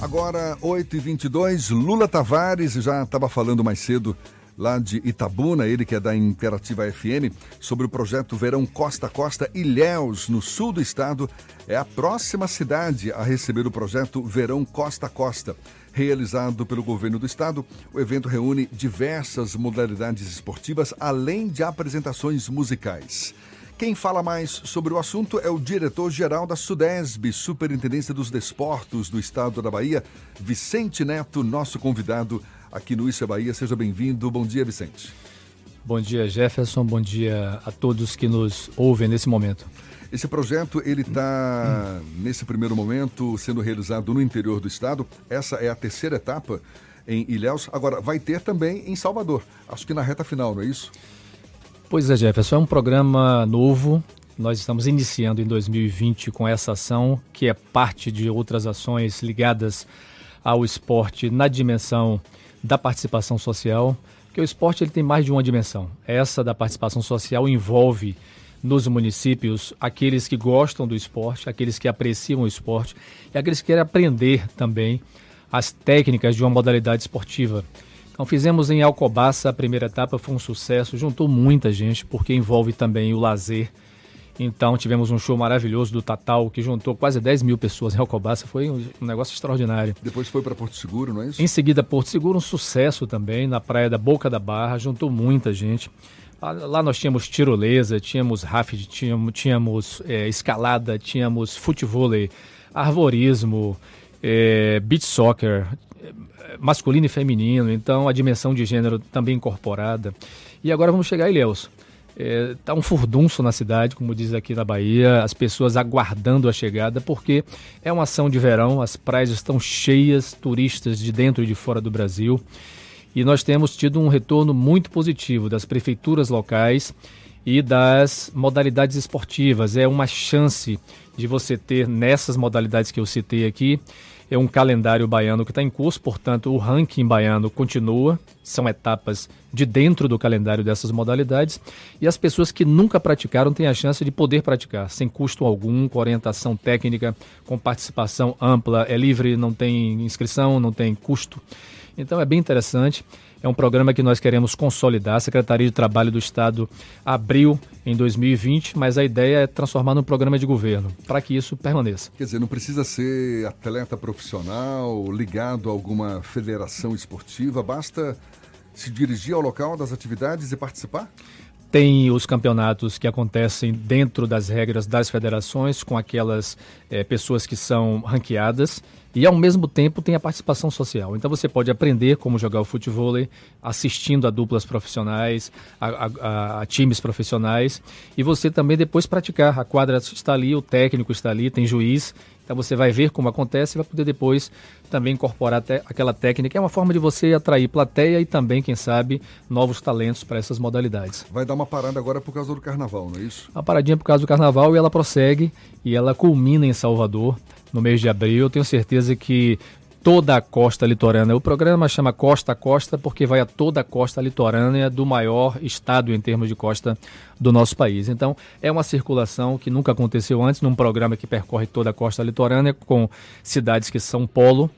Agora, 8h22, Lula Tavares, já estava falando mais cedo lá de Itabuna, ele que é da Imperativa FM, sobre o projeto Verão Costa a Costa Ilhéus, no sul do estado. É a próxima cidade a receber o projeto Verão Costa a Costa. Realizado pelo governo do estado, o evento reúne diversas modalidades esportivas, além de apresentações musicais. Quem fala mais sobre o assunto é o diretor-geral da SUDESB, Superintendência dos Desportos do Estado da Bahia, Vicente Neto, nosso convidado aqui no Isso é Bahia. Seja bem-vindo. Bom dia, Vicente. Bom dia, Jefferson. Bom dia a todos que nos ouvem nesse momento. Esse projeto ele está nesse primeiro momento sendo realizado no interior do estado. Essa é a terceira etapa em Ilhéus. Agora vai ter também em Salvador. Acho que na reta final, não é isso? Pois é, Jefferson. É um programa novo Nós estamos iniciando em 2020 com essa ação, que é parte de outras ações ligadas ao esporte na dimensão da participação social, que o esporte ele tem mais de uma dimensão. Essa da participação social envolve nos municípios aqueles que gostam do esporte, aqueles que apreciam o esporte e aqueles que querem aprender também as técnicas de uma modalidade esportiva. Então fizemos em Alcobaça a primeira etapa, foi um sucesso, juntou muita gente porque envolve também o lazer, então tivemos um show maravilhoso do Tatal, que juntou quase 10 mil pessoas em Alcobaça. Foi um, um negócio extraordinário. Depois foi para Porto Seguro, não é isso? Em seguida, Porto Seguro, um sucesso também, na praia da Boca da Barra, juntou muita gente. Lá nós tínhamos tirolesa, tínhamos rafting, tínhamos, tínhamos é, escalada, tínhamos futevôlei, arvorismo, é, beach soccer, masculino e feminino, então a dimensão de gênero também incorporada. E agora vamos chegar a Ilhéus. Está é, um furdunço na cidade, como diz aqui na Bahia, as pessoas aguardando a chegada, porque é uma ação de verão, as praias estão cheias, turistas de dentro e de fora do Brasil, e nós temos tido um retorno muito positivo das prefeituras locais e das modalidades esportivas. É uma chance de você ter nessas modalidades que eu citei aqui é um calendário baiano que está em curso, portanto, o ranking baiano continua, são etapas de dentro do calendário dessas modalidades, e as pessoas que nunca praticaram têm a chance de poder praticar, sem custo algum, com orientação técnica, com participação ampla, é livre, não tem inscrição, não tem custo. Então é bem interessante. É um programa que nós queremos consolidar. A Secretaria de Trabalho do Estado abriu em 2020, mas a ideia é transformar num programa de governo, para que isso permaneça. Quer dizer, não precisa ser atleta profissional, ligado a alguma federação esportiva, basta se dirigir ao local das atividades e participar? Tem os campeonatos que acontecem dentro das regras das federações, com aquelas é, pessoas que são ranqueadas, e ao mesmo tempo tem a participação social. Então você pode aprender como jogar o futebol assistindo a duplas profissionais, a, a, a, times profissionais, e você também depois praticar. A quadra está ali, o técnico está ali, tem juiz, então você vai ver como acontece e vai poder depois também incorporar até aquela técnica. É uma forma de você atrair plateia e também, quem sabe, novos talentos para essas modalidades. Vai dar uma parada agora por causa do carnaval, não é isso? A paradinha por causa do carnaval e ela prossegue e ela culmina em Salvador no mês de abril. Eu tenho certeza que toda a costa litorânea. O programa chama Costa a Costa porque vai a toda a costa litorânea do maior estado em termos de costa do nosso país. Então, é uma circulação que nunca aconteceu antes num programa que percorre toda a costa litorânea com cidades que são polo.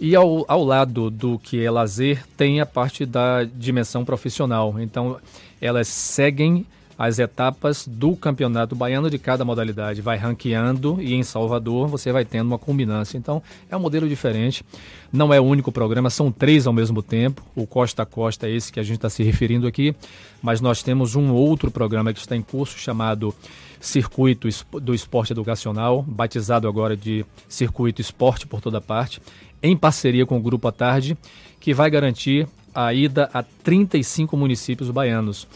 E ao, ao lado do que é lazer, tem a parte da dimensão profissional. Então, elas seguem as etapas do campeonato baiano de cada modalidade. Vai ranqueando e em Salvador você vai tendo uma combinância. Então é um modelo diferente. Não é o único programa, são três ao mesmo tempo. O Costa a Costa é esse que a gente está se referindo aqui. Mas nós temos um outro programa que está em curso chamado Circuito do Esporte Educacional, batizado agora de Circuito Esporte por toda parte, em parceria com o Grupo à Tarde, que vai garantir a ida a 35 municípios baianos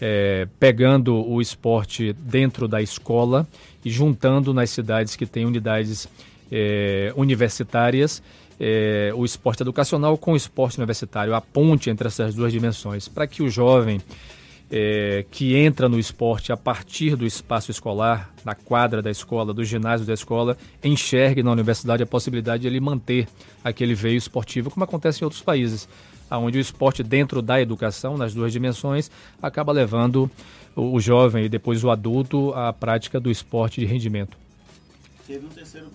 é, pegando o esporte dentro da escola e juntando nas cidades que têm unidades é, universitárias é, o esporte educacional com o esporte universitário, a ponte entre essas duas dimensões, para que o jovem é, que entra no esporte a partir do espaço escolar, na quadra da escola, do ginásio da escola, enxergue na universidade a possibilidade de ele manter aquele veio esportivo, como acontece em outros países onde o esporte dentro da educação, nas duas dimensões, acaba levando o, o jovem e depois o adulto à prática do esporte de rendimento. Teve um terceiro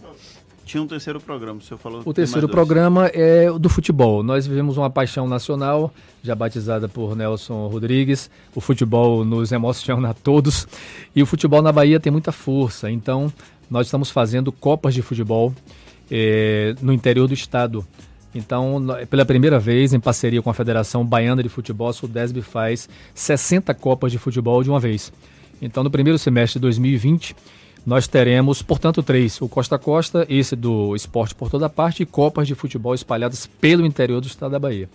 tinha um terceiro programa, o senhor falou. O terceiro programa é o do futebol. Nós vivemos uma paixão nacional, já batizada por Nelson Rodrigues. O futebol nos emociona a todos. E o futebol na Bahia tem muita força. Então, nós estamos fazendo copas de futebol eh, no interior do estado. Então, pela primeira vez, em parceria com a Federação Baiana de Futebol, a Sudesb faz 60 Copas de Futebol de uma vez. Então, no primeiro semestre de 2020, nós teremos, portanto, três: o Costa a Costa, esse do esporte por toda parte, e Copas de Futebol espalhadas pelo interior do estado da Bahia.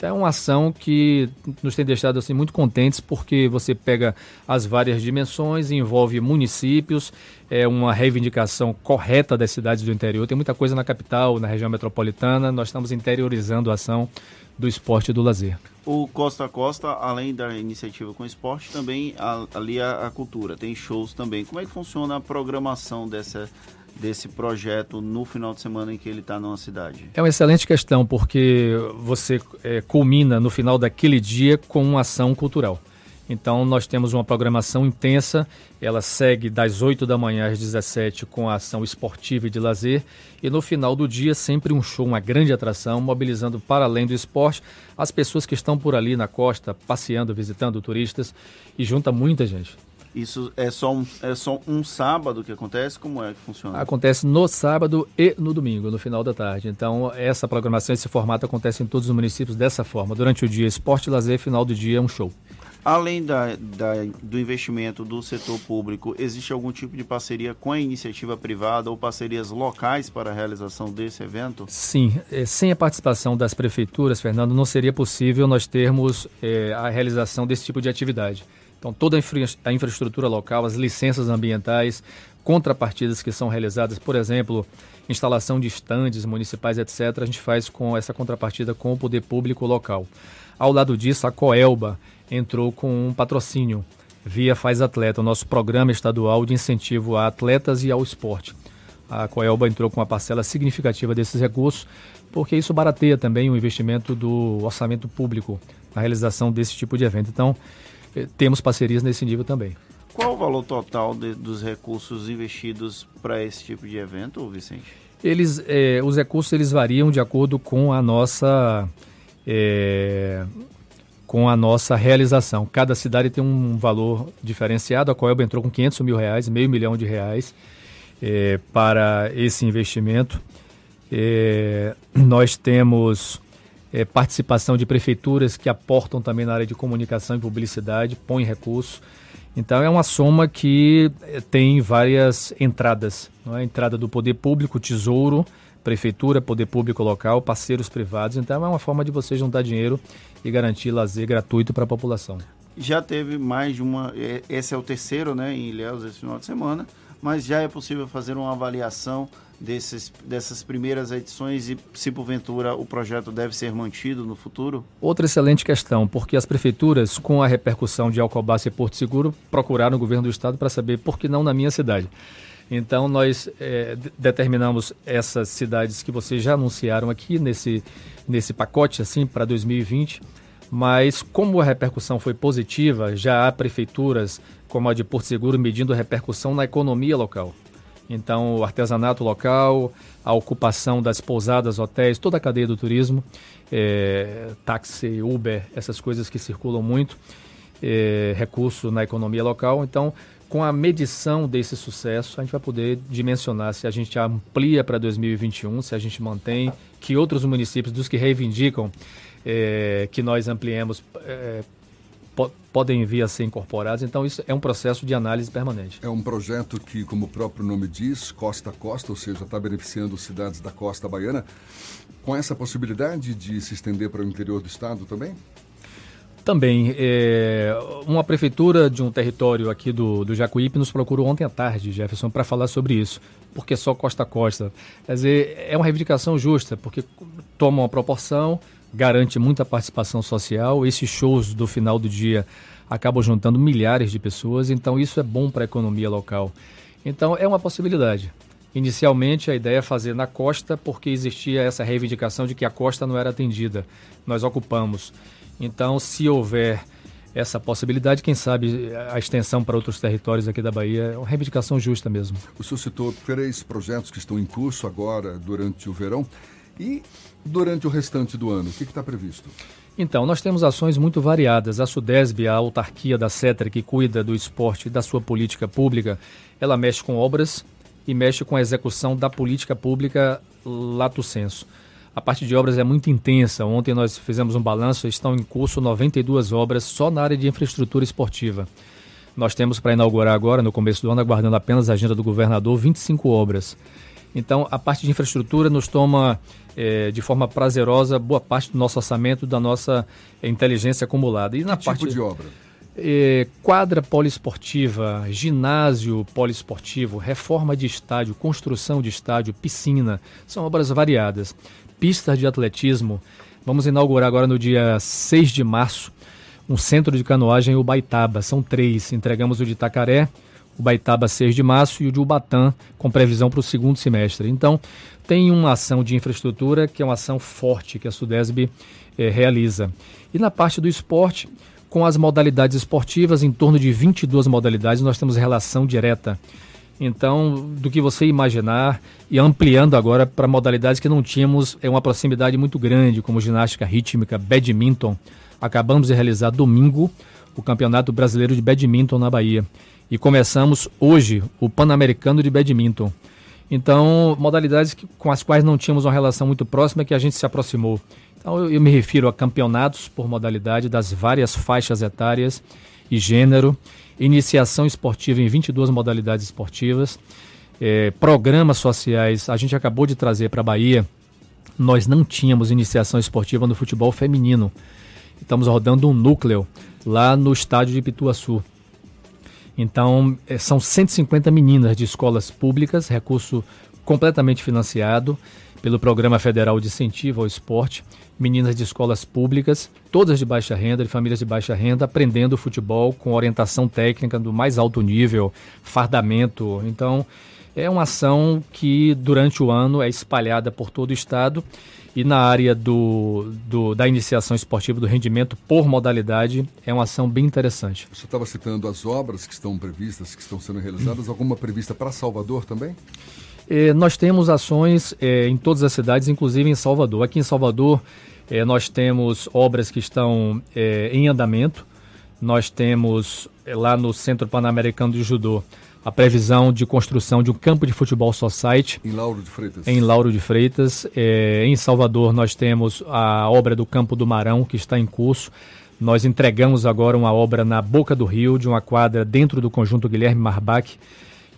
É uma ação que nos tem deixado assim, muito contentes, porque você pega as várias dimensões, envolve municípios, é uma reivindicação correta das cidades do interior. Tem muita coisa na capital, na região metropolitana, nós estamos interiorizando a ação do esporte e do lazer. O Costa a Costa, além da iniciativa com esporte, também ali a cultura, tem shows também. Como é que funciona a programação dessa desse projeto no final de semana em que ele está numa cidade? É uma excelente questão, porque você é, culmina no final daquele dia com uma ação cultural. Então, nós temos uma programação intensa, ela segue das 8 da manhã às 17 com a ação esportiva e de lazer, e no final do dia, sempre um show, uma grande atração, mobilizando para além do esporte as pessoas que estão por ali na costa, passeando, visitando turistas, e junta muita gente. Isso é só, um, é só um sábado que acontece? Como é que funciona? Acontece no sábado e no domingo, no final da tarde. Então, essa programação, esse formato acontece em todos os municípios dessa forma. Durante o dia, esporte, lazer, final do dia, um show. Além da, da, do investimento do setor público, existe algum tipo de parceria com a iniciativa privada ou parcerias locais para a realização desse evento? Sim, é, sem a participação das prefeituras, Fernando, não seria possível nós termos é, a realização desse tipo de atividade. Então, toda a, infra a infraestrutura local, as licenças ambientais, contrapartidas que são realizadas, por exemplo, instalação de estandes municipais, etc., a gente faz com essa contrapartida com o poder público local. Ao lado disso, a Coelba entrou com um patrocínio via Faz Atleta, o nosso programa estadual de incentivo a atletas e ao esporte. A Coelba entrou com uma parcela significativa desses recursos, porque isso barateia também o investimento do orçamento público na realização desse tipo de evento. Então, temos parcerias nesse nível também. Qual o valor total de, dos recursos investidos para esse tipo de evento, Vicente? Eles, eh, os recursos eles variam de acordo com a nossa eh, com a nossa realização. Cada cidade tem um valor diferenciado. A Coelba entrou com 500 mil reais, meio milhão de reais para esse investimento. nós temos é, participação de prefeituras que aportam também na área de comunicação e publicidade, põem recursos. Então é uma soma que é, tem várias entradas. É? Entrada do poder público, tesouro, prefeitura, poder público local, parceiros privados. Então é uma forma de você juntar dinheiro e garantir lazer gratuito para a população. Já teve mais de uma. É, esse é o terceiro, né, em Ilhéus esse final de semana, mas já é possível fazer uma avaliação desses, dessas primeiras edições e se porventura o projeto deve ser mantido no futuro? Outra excelente questão, porque as prefeituras, com a repercussão de Alcobaça e Porto Seguro, procuraram o governo do estado para saber por que não na minha cidade. Então nós é, determinamos essas cidades que vocês já anunciaram aqui nesse, nesse pacote assim para 2020, mas como a repercussão foi positiva, já há prefeituras como a de Porto Seguro medindo repercussão na economia local. Então, o artesanato local, a ocupação das pousadas, hotéis, toda a cadeia do turismo, é, táxi, Uber, essas coisas que circulam muito, é, recurso na economia local. Então, com a medição desse sucesso, a gente vai poder dimensionar se a gente amplia para 2021, se a gente mantém, que outros municípios dos que reivindicam é, que nós ampliemos é, podem vir a ser incorporados. Então, isso é um processo de análise permanente. É um projeto que, como o próprio nome diz, costa a costa, ou seja, está beneficiando cidades da costa baiana, com essa possibilidade de se estender para o interior do estado também? Também. É, uma prefeitura de um território aqui do, do Jacuípe nos procurou ontem à tarde, Jefferson, para falar sobre isso. Porque só costa a costa. Quer dizer, é uma reivindicação justa, porque toma uma proporção garante muita participação social. Esses shows do final do dia acabam juntando milhares de pessoas, então isso é bom para a economia local. Então é uma possibilidade. Inicialmente a ideia é fazer na costa porque existia essa reivindicação de que a costa não era atendida. Nós ocupamos. Então, se houver essa possibilidade, quem sabe a extensão para outros territórios aqui da Bahia é uma reivindicação justa mesmo. O senhor citou três projetos que estão em curso agora durante o verão. E durante o restante do ano, o que está previsto? Então, nós temos ações muito variadas. A Sudesb, a autarquia da CETRA, que cuida do esporte e da sua política pública, ela mexe com obras e mexe com a execução da política pública lato senso. A parte de obras é muito intensa. Ontem nós fizemos um balanço, estão em curso 92 obras só na área de infraestrutura esportiva. Nós temos para inaugurar agora, no começo do ano, aguardando apenas a agenda do governador, 25 obras. Então, a parte de infraestrutura nos toma é, de forma prazerosa boa parte do nosso orçamento, da nossa inteligência acumulada. E que na tipo parte de obra? É, quadra poliesportiva, ginásio poliesportivo, reforma de estádio, construção de estádio, piscina, são obras variadas. Pistas de atletismo, vamos inaugurar agora no dia 6 de março um centro de canoagem em Ubaitaba, são três. Entregamos o de Itacaré, Ubaitaba 6 de março e o de Ubatã, com previsão para o segundo semestre. Então, tem uma ação de infraestrutura que é uma ação forte que a Sudesb eh, realiza. E na parte do esporte, com as modalidades esportivas, em torno de 22 modalidades, nós temos relação direta. Então, do que você imaginar, e ampliando agora para modalidades que não tínhamos é uma proximidade muito grande, como ginástica rítmica, badminton, Acabamos de realizar domingo o Campeonato Brasileiro de Badminton na Bahia. E começamos hoje o Pan-Americano de Badminton. Então, modalidades que, com as quais não tínhamos uma relação muito próxima que a gente se aproximou. Então, eu, eu me refiro a campeonatos por modalidade das várias faixas etárias e gênero, iniciação esportiva em 22 modalidades esportivas, eh, programas sociais. A gente acabou de trazer para a Bahia, nós não tínhamos iniciação esportiva no futebol feminino. Estamos rodando um núcleo lá no estádio de Pituaçu. Então, é, são 150 meninas de escolas públicas, recurso completamente financiado pelo Programa Federal de Incentivo ao Esporte. Meninas de escolas públicas, todas de baixa renda, de famílias de baixa renda, aprendendo futebol com orientação técnica do mais alto nível, fardamento. Então, é uma ação que durante o ano é espalhada por todo o estado e na área do, do, da iniciação esportiva, do rendimento por modalidade, é uma ação bem interessante. Você estava citando as obras que estão previstas, que estão sendo realizadas, alguma prevista para Salvador também? Eh, nós temos ações eh, em todas as cidades, inclusive em Salvador. Aqui em Salvador, eh, nós temos obras que estão em andamento. Nós temos lá no Centro Pan-Americano de Judô a previsão de construção de um campo de futebol society. Em Lauro de Freitas. Em Lauro de Freitas. É, em Salvador, nós temos a obra do Campo do Marão, que está em curso. Nós entregamos agora uma obra na Boca do Rio, de uma quadra dentro do conjunto Guilherme Marbach,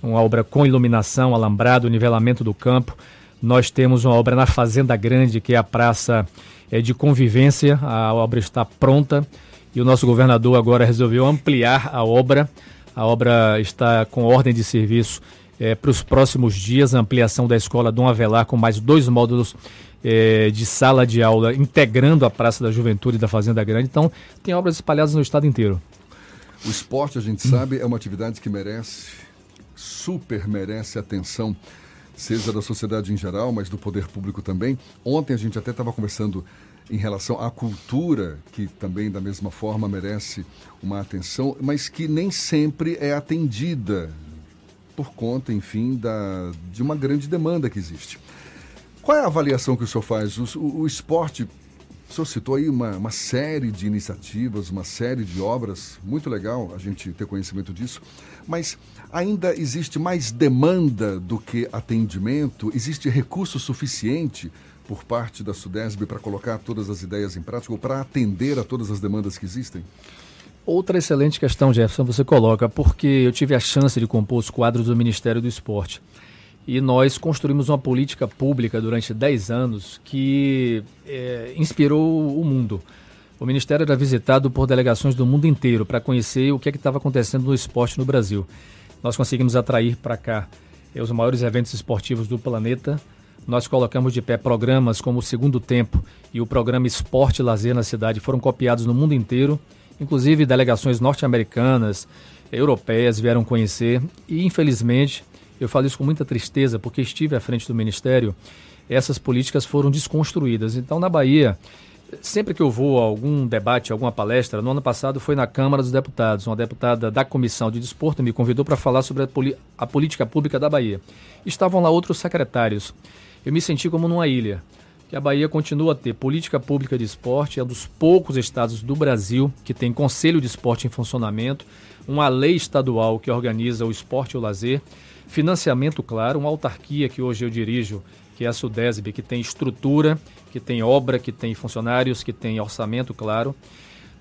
uma obra com iluminação, alambrado, nivelamento do campo. Nós temos uma obra na Fazenda Grande, que é a praça é, de convivência. A obra está pronta e o nosso governador agora resolveu ampliar a obra a obra está com ordem de serviço é, para os próximos dias, ampliação da escola Dom Avelar com mais dois módulos é, de sala de aula, integrando a Praça da Juventude da Fazenda Grande. Então, tem obras espalhadas no estado inteiro. O esporte, a gente sabe, é uma atividade que merece, super merece atenção, seja da sociedade em geral, mas do poder público também. Ontem a gente até estava conversando em relação à cultura, que também da mesma forma merece uma atenção, mas que nem sempre é atendida por conta, enfim, da, de uma grande demanda que existe. Qual é a avaliação que o senhor faz? O, o, o esporte, o senhor citou aí uma, uma série de iniciativas, uma série de obras, muito legal a gente ter conhecimento disso, mas ainda existe mais demanda do que atendimento? Existe recurso suficiente? Por parte da Sudesb para colocar todas as ideias em prática ou para atender a todas as demandas que existem? Outra excelente questão, Jefferson, você coloca, porque eu tive a chance de compor os quadros do Ministério do Esporte. E nós construímos uma política pública durante 10 anos que é, inspirou o mundo. O Ministério era visitado por delegações do mundo inteiro para conhecer o que é estava acontecendo no esporte no Brasil. Nós conseguimos atrair para cá é, os maiores eventos esportivos do planeta, nós colocamos de pé programas como o Segundo Tempo e o programa Esporte Lazer na cidade, foram copiados no mundo inteiro, inclusive delegações norte-americanas, europeias vieram conhecer. E, infelizmente, eu falo isso com muita tristeza porque estive à frente do Ministério, essas políticas foram desconstruídas. Então, na Bahia, sempre que eu vou a algum debate, alguma palestra, no ano passado foi na Câmara dos Deputados, uma deputada da Comissão de Desporto me convidou para falar sobre a, a política pública da Bahia. Estavam lá outros secretários eu me senti como numa ilha. Que a Bahia continua a ter política pública de esporte, é um dos poucos estados do Brasil que tem conselho de esporte em funcionamento, uma lei estadual que organiza o esporte e o lazer, financiamento claro, uma autarquia que hoje eu dirijo, que é a Sudesb, que tem estrutura, que tem obra, que tem funcionários, que tem orçamento claro.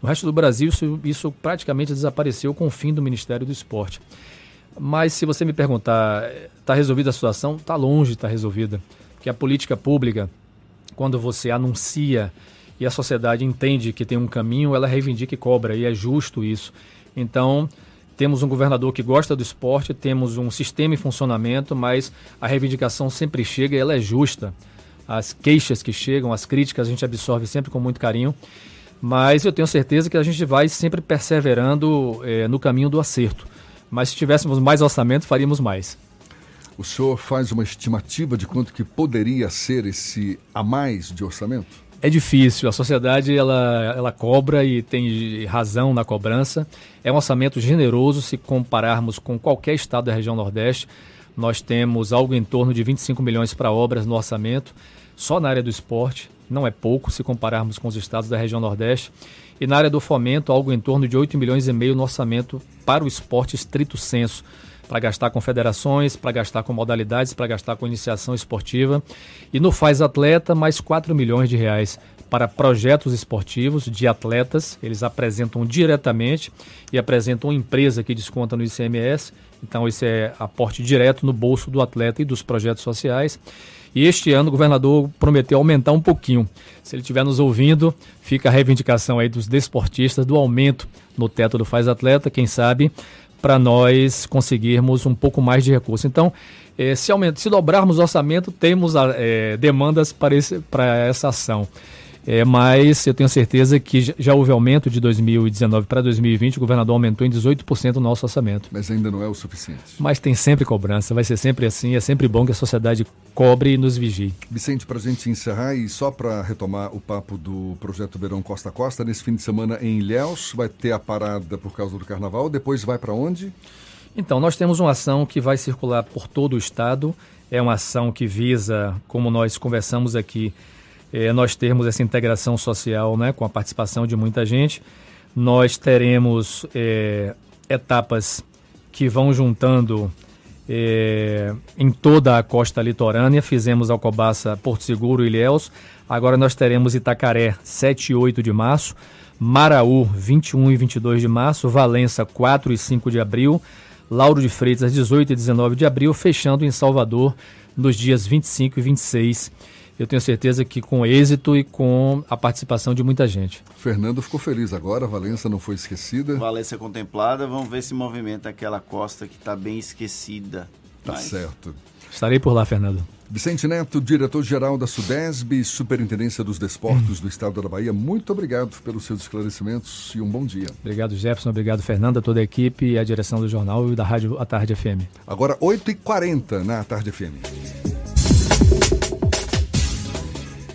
No resto do Brasil, isso, isso praticamente desapareceu com o fim do Ministério do Esporte. Mas se você me perguntar, está resolvida a situação? Está longe de estar tá resolvida. Porque a política pública, quando você anuncia e a sociedade entende que tem um caminho, ela reivindica e cobra, e é justo isso. Então, temos um governador que gosta do esporte, temos um sistema em funcionamento, mas a reivindicação sempre chega e ela é justa. As queixas que chegam, as críticas, a gente absorve sempre com muito carinho. Mas eu tenho certeza que a gente vai sempre perseverando é, no caminho do acerto. Mas se tivéssemos mais orçamento, faríamos mais. O senhor faz uma estimativa de quanto que poderia ser esse a mais de orçamento? É difícil, a sociedade ela, ela cobra e tem razão na cobrança. É um orçamento generoso se compararmos com qualquer estado da região Nordeste. Nós temos algo em torno de 25 milhões para obras no orçamento, só na área do esporte, não é pouco se compararmos com os estados da região Nordeste. E na área do fomento, algo em torno de 8 milhões e meio no orçamento para o esporte estrito senso para gastar com federações, para gastar com modalidades, para gastar com iniciação esportiva. E no Faz Atleta, mais 4 milhões de reais para projetos esportivos de atletas. Eles apresentam diretamente e apresentam empresa que desconta no ICMS. Então, esse é aporte direto no bolso do atleta e dos projetos sociais. E este ano o governador prometeu aumentar um pouquinho. Se ele estiver nos ouvindo, fica a reivindicação aí dos desportistas do aumento no teto do Faz Atleta, quem sabe para nós conseguirmos um pouco mais de recurso. Então, eh, se, aumenta, se dobrarmos o orçamento, temos eh, demandas para essa ação. É, mas eu tenho certeza que já houve aumento de 2019 para 2020, o governador aumentou em 18% o nosso orçamento. Mas ainda não é o suficiente. Mas tem sempre cobrança, vai ser sempre assim, é sempre bom que a sociedade cobre e nos vigie. Vicente, para a gente encerrar e só para retomar o papo do projeto Verão Costa Costa, nesse fim de semana em Ilhéus, vai ter a parada por causa do carnaval, depois vai para onde? Então, nós temos uma ação que vai circular por todo o estado, é uma ação que visa, como nós conversamos aqui, é, nós termos essa integração social né, com a participação de muita gente. Nós teremos é, etapas que vão juntando é, em toda a costa litorânea. Fizemos Alcobaça, Porto Seguro e Ilhéus. Agora nós teremos Itacaré, 7 e 8 de março. Maraú, 21 e 22 de março. Valença, 4 e 5 de abril. Lauro de Freitas, 18 e 19 de abril. Fechando em Salvador, nos dias 25 e 26 de eu tenho certeza que com êxito e com a participação de muita gente. Fernando ficou feliz agora, Valença não foi esquecida. Valença contemplada, vamos ver se movimenta aquela costa que está bem esquecida. Tá Mas... certo. Estarei por lá, Fernando. Vicente Neto, diretor-geral da Sudesb, Superintendência dos Desportos do Estado da Bahia, muito obrigado pelos seus esclarecimentos e um bom dia. Obrigado, Jefferson. Obrigado, Fernando, a toda a equipe e a direção do jornal e da Rádio A Tarde FM. Agora, 8h40 na Tarde FM.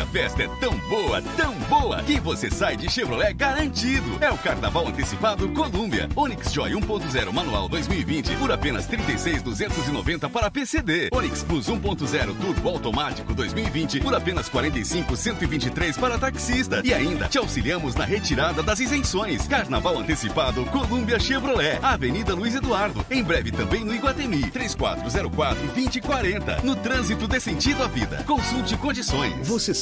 A festa é tão boa, tão boa, que você sai de Chevrolet garantido. É o Carnaval Antecipado Colômbia. Onix Joy 1.0 Manual 2020 por apenas 36,290 para PCD. Onix Plus 1.0 Turbo Automático 2020 por apenas 45,123 para taxista. E ainda te auxiliamos na retirada das isenções. Carnaval Antecipado Colômbia Chevrolet. Avenida Luiz Eduardo. Em breve também no Iguatemi. 3404-2040. No trânsito dê sentido à vida. Consulte condições. Você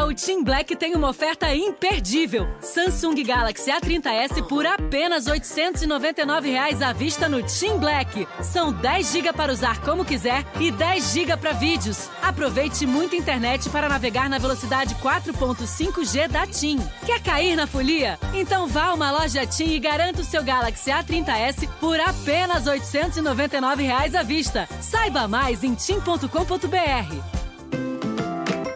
o Team Black tem uma oferta imperdível. Samsung Galaxy A30s por apenas 899 reais à vista no Team Black. São 10 GB para usar como quiser e 10 GB para vídeos. Aproveite muita internet para navegar na velocidade 4.5G da TIM. Quer cair na folia? Então vá a uma loja TIM e garanta o seu Galaxy A30s por apenas 899 reais à vista. Saiba mais em tim.com.br.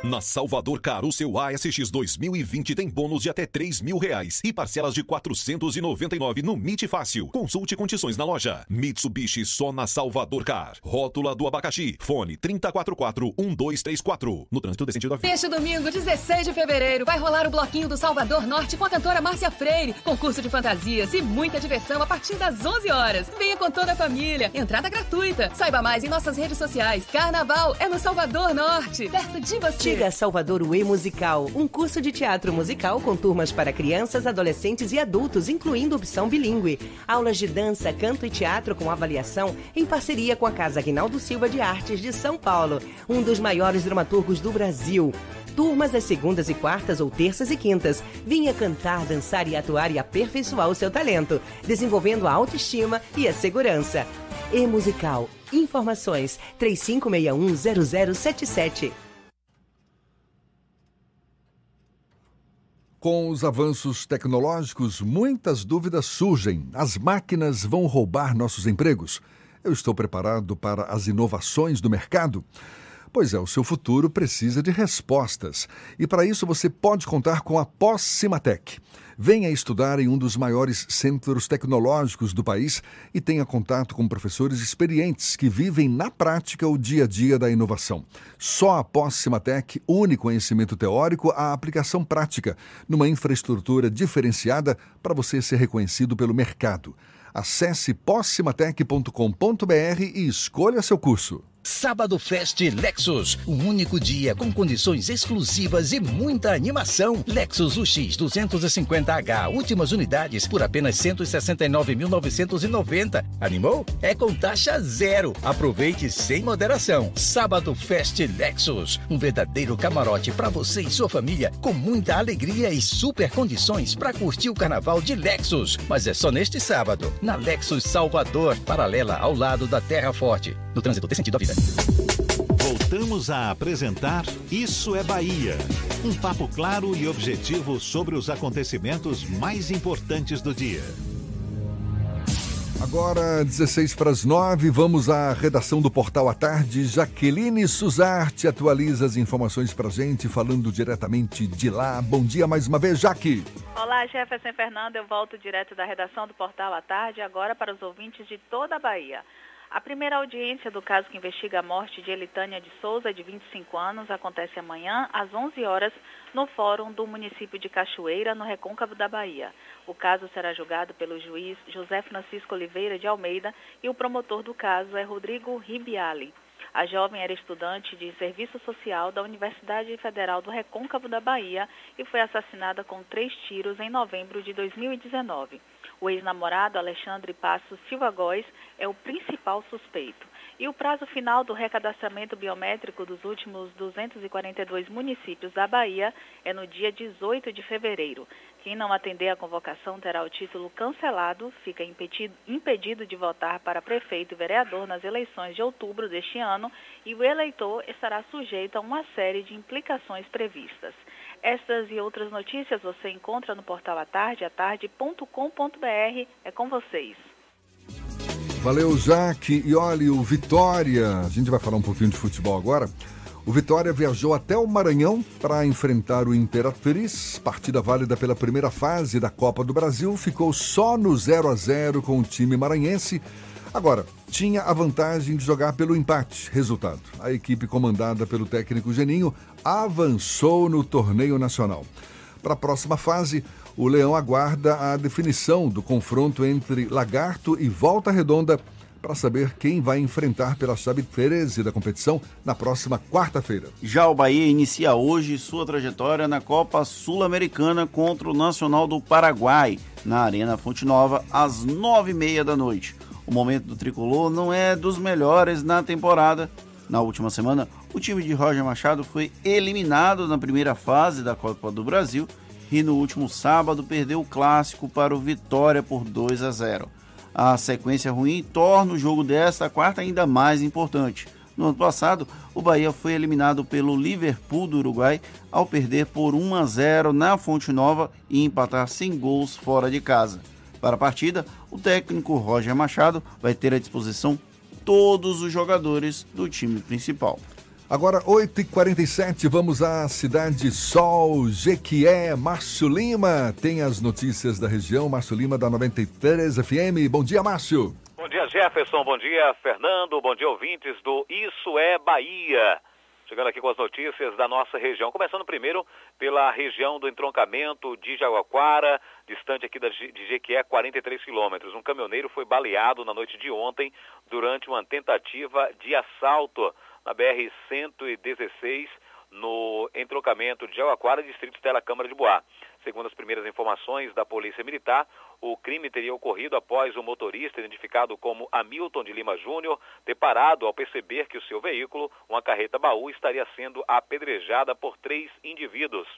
Na Salvador Car, o seu ASX 2020 tem bônus de até 3 mil reais e parcelas de 499 no MIT Fácil. Consulte condições na loja. Mitsubishi só na Salvador Car. Rótula do abacaxi. Fone 3044-1234. No trânsito desse sentido da vida. Este domingo, 16 de fevereiro, vai rolar o Bloquinho do Salvador Norte com a cantora Márcia Freire. Concurso de fantasias e muita diversão a partir das 11 horas. Venha com toda a família. Entrada gratuita. Saiba mais em nossas redes sociais. Carnaval é no Salvador Norte, perto de você. Chega a Salvador Way Musical, um curso de teatro musical com turmas para crianças, adolescentes e adultos, incluindo opção bilíngue. Aulas de dança, canto e teatro com avaliação em parceria com a Casa Aguinaldo Silva de Artes de São Paulo, um dos maiores dramaturgos do Brasil. Turmas às segundas e quartas ou terças e quintas. Vinha cantar, dançar e atuar e aperfeiçoar o seu talento, desenvolvendo a autoestima e a segurança. E Musical. Informações 35610077. Com os avanços tecnológicos, muitas dúvidas surgem. As máquinas vão roubar nossos empregos? Eu estou preparado para as inovações do mercado? Pois é, o seu futuro precisa de respostas. E para isso você pode contar com a Pós-Cimatec. Venha estudar em um dos maiores centros tecnológicos do país e tenha contato com professores experientes que vivem na prática o dia a dia da inovação. Só a Pós-Cimatec une conhecimento teórico à aplicação prática, numa infraestrutura diferenciada para você ser reconhecido pelo mercado. Acesse possimatec.com.br e escolha seu curso. Sábado Fest Lexus, um único dia com condições exclusivas e muita animação. Lexus UX 250H, últimas unidades por apenas 169.990. Animou? É com taxa zero. Aproveite sem moderação. Sábado Fest Lexus, um verdadeiro camarote para você e sua família, com muita alegria e super condições para curtir o carnaval de Lexus. Mas é só neste sábado, na Lexus Salvador, paralela ao lado da Terra Forte. No trânsito tem sentido a vida. Voltamos a apresentar Isso é Bahia. Um papo claro e objetivo sobre os acontecimentos mais importantes do dia. Agora, 16 para as 9, vamos à redação do Portal à Tarde. Jaqueline Suzarte atualiza as informações para gente, falando diretamente de lá. Bom dia mais uma vez, Jaque. Olá, Jefferson Fernando. Eu volto direto da redação do Portal à Tarde, agora para os ouvintes de toda a Bahia. A primeira audiência do caso que investiga a morte de Elitânia de Souza, de 25 anos, acontece amanhã, às 11 horas, no Fórum do município de Cachoeira, no Recôncavo da Bahia. O caso será julgado pelo juiz José Francisco Oliveira de Almeida e o promotor do caso é Rodrigo Ribiali. A jovem era estudante de serviço social da Universidade Federal do Recôncavo da Bahia e foi assassinada com três tiros em novembro de 2019. O ex-namorado Alexandre Passo Silva Góes é o principal suspeito. E o prazo final do recadastramento biométrico dos últimos 242 municípios da Bahia é no dia 18 de fevereiro. Quem não atender à convocação terá o título cancelado, fica impedido, impedido de votar para prefeito e vereador nas eleições de outubro deste ano e o eleitor estará sujeito a uma série de implicações previstas. Estas e outras notícias você encontra no portal atardeatarde.com.br. É com vocês. Valeu, Jaque. E olha, o Vitória, a gente vai falar um pouquinho de futebol agora. O Vitória viajou até o Maranhão para enfrentar o Imperatriz. Partida válida pela primeira fase da Copa do Brasil. Ficou só no 0 a 0 com o time maranhense. Agora, tinha a vantagem de jogar pelo empate. Resultado: a equipe comandada pelo técnico Geninho avançou no torneio nacional. Para a próxima fase, o Leão aguarda a definição do confronto entre Lagarto e Volta Redonda para saber quem vai enfrentar pela chave 13 da competição na próxima quarta-feira. Já o Bahia inicia hoje sua trajetória na Copa Sul-Americana contra o Nacional do Paraguai, na Arena Fonte Nova, às nove e meia da noite. O momento do tricolor não é dos melhores na temporada. Na última semana, o time de Roger Machado foi eliminado na primeira fase da Copa do Brasil e no último sábado perdeu o clássico para o Vitória por 2 a 0. A sequência ruim torna o jogo desta quarta ainda mais importante. No ano passado, o Bahia foi eliminado pelo Liverpool do Uruguai ao perder por 1 a 0 na Fonte Nova e empatar sem gols fora de casa. Para a partida, o técnico Roger Machado vai ter à disposição todos os jogadores do time principal. Agora, 8h47, vamos à Cidade Sol, Jequié, Márcio Lima. Tem as notícias da região, Márcio Lima da 93 FM. Bom dia, Márcio. Bom dia, Jefferson. Bom dia, Fernando. Bom dia, ouvintes do Isso é Bahia. Chegando aqui com as notícias da nossa região. Começando primeiro pela região do entroncamento de Jaguaquara, distante aqui de Jequié, 43 quilômetros. Um caminhoneiro foi baleado na noite de ontem durante uma tentativa de assalto na BR-116, no entrocamento de Jaguaquara, distrito Tela Câmara de Boá. Segundo as primeiras informações da Polícia Militar, o crime teria ocorrido após o motorista, identificado como Hamilton de Lima Júnior, ter parado ao perceber que o seu veículo, uma carreta baú, estaria sendo apedrejada por três indivíduos.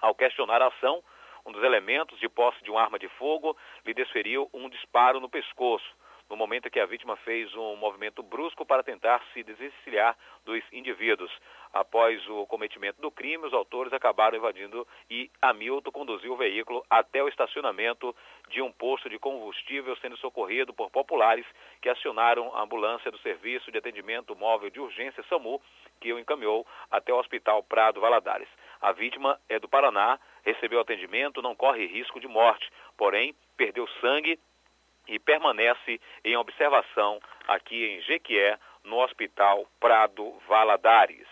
Ao questionar a ação, um dos elementos de posse de uma arma de fogo lhe desferiu um disparo no pescoço no momento que a vítima fez um movimento brusco para tentar se desvencilhar dos indivíduos. Após o cometimento do crime, os autores acabaram invadindo e Hamilton conduziu o veículo até o estacionamento de um posto de combustível, sendo socorrido por populares que acionaram a ambulância do Serviço de Atendimento Móvel de Urgência SAMU, que o encaminhou até o Hospital Prado Valadares. A vítima é do Paraná, recebeu atendimento, não corre risco de morte, porém perdeu sangue e permanece em observação aqui em Jequié, no Hospital Prado Valadares.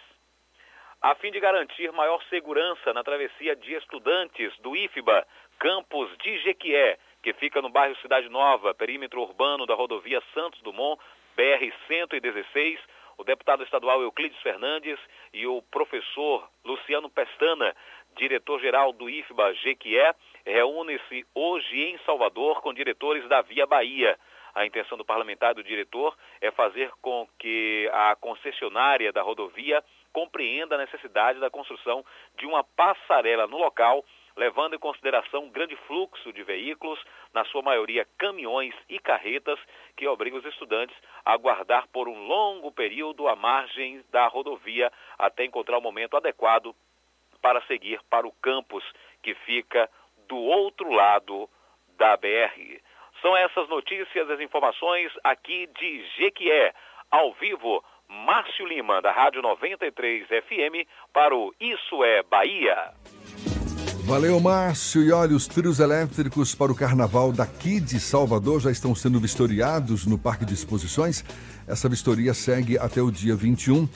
A fim de garantir maior segurança na travessia de estudantes do IFBA, campus de Jequié, que fica no bairro Cidade Nova, perímetro urbano da rodovia Santos Dumont, BR-116, o deputado estadual Euclides Fernandes e o professor Luciano Pestana, diretor-geral do IFBA Jequié, reúne-se hoje em Salvador com diretores da Via Bahia. A intenção do parlamentar e do diretor é fazer com que a concessionária da rodovia compreenda a necessidade da construção de uma passarela no local, levando em consideração um grande fluxo de veículos, na sua maioria caminhões e carretas, que obriga os estudantes a aguardar por um longo período à margem da rodovia até encontrar o momento adequado para seguir para o campus que fica do outro lado da BR. São essas notícias, as informações aqui de Jequié, ao vivo, Márcio Lima, da Rádio 93 FM, para o Isso é Bahia. Valeu, Márcio. E olha, os trios elétricos para o carnaval daqui de Salvador já estão sendo vistoriados no Parque de Exposições. Essa vistoria segue até o dia 21.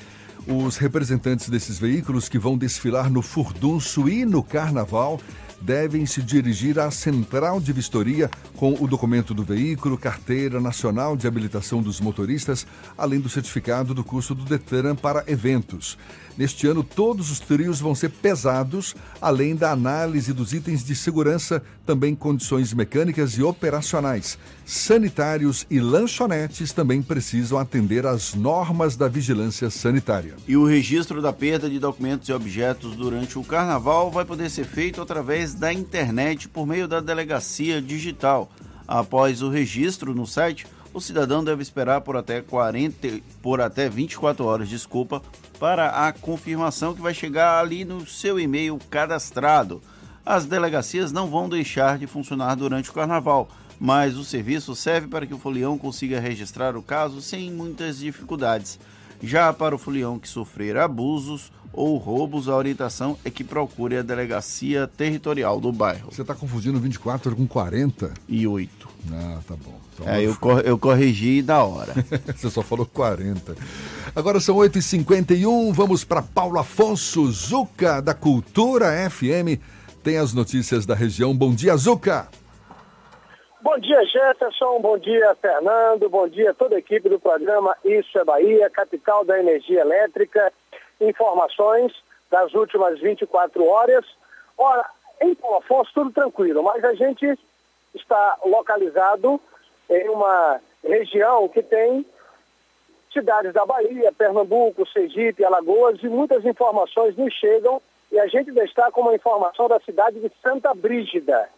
Os representantes desses veículos que vão desfilar no Furdunço e no Carnaval devem se dirigir à central de vistoria com o documento do veículo, carteira nacional de habilitação dos motoristas, além do certificado do curso do Detran para eventos. Neste ano, todos os trios vão ser pesados, além da análise dos itens de segurança, também condições mecânicas e operacionais. Sanitários e lanchonetes também precisam atender às normas da vigilância sanitária. E o registro da perda de documentos e objetos durante o carnaval vai poder ser feito através da internet por meio da delegacia digital. Após o registro no site, o cidadão deve esperar por até 40, por até 24 horas, desculpa, para a confirmação que vai chegar ali no seu e-mail cadastrado. As delegacias não vão deixar de funcionar durante o carnaval, mas o serviço serve para que o folião consiga registrar o caso sem muitas dificuldades. Já para o folião que sofrer abusos ou roubos, a orientação é que procure a delegacia territorial do bairro. Você está confundindo 24 com 40? E 8. Ah, tá bom. Então, é, eu, cor eu corrigi da hora. Você só falou 40. Agora são 8h51, vamos para Paulo Afonso Zuca, da Cultura FM. Tem as notícias da região. Bom dia, Zuca! Bom dia, Jefferson. Bom dia, Fernando. Bom dia a toda a equipe do programa Isso é Bahia, capital da energia elétrica. Informações das últimas 24 horas. Ora, em Paulo Afonso, tudo tranquilo, mas a gente está localizado em uma região que tem cidades da Bahia, Pernambuco, Sergipe, Alagoas, e muitas informações nos chegam e a gente destaca uma informação da cidade de Santa Brígida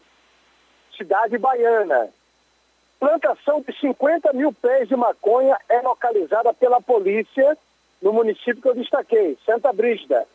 cidade baiana. Plantação de 50 mil pés de maconha é localizada pela polícia no município que eu destaquei, Santa Brígida.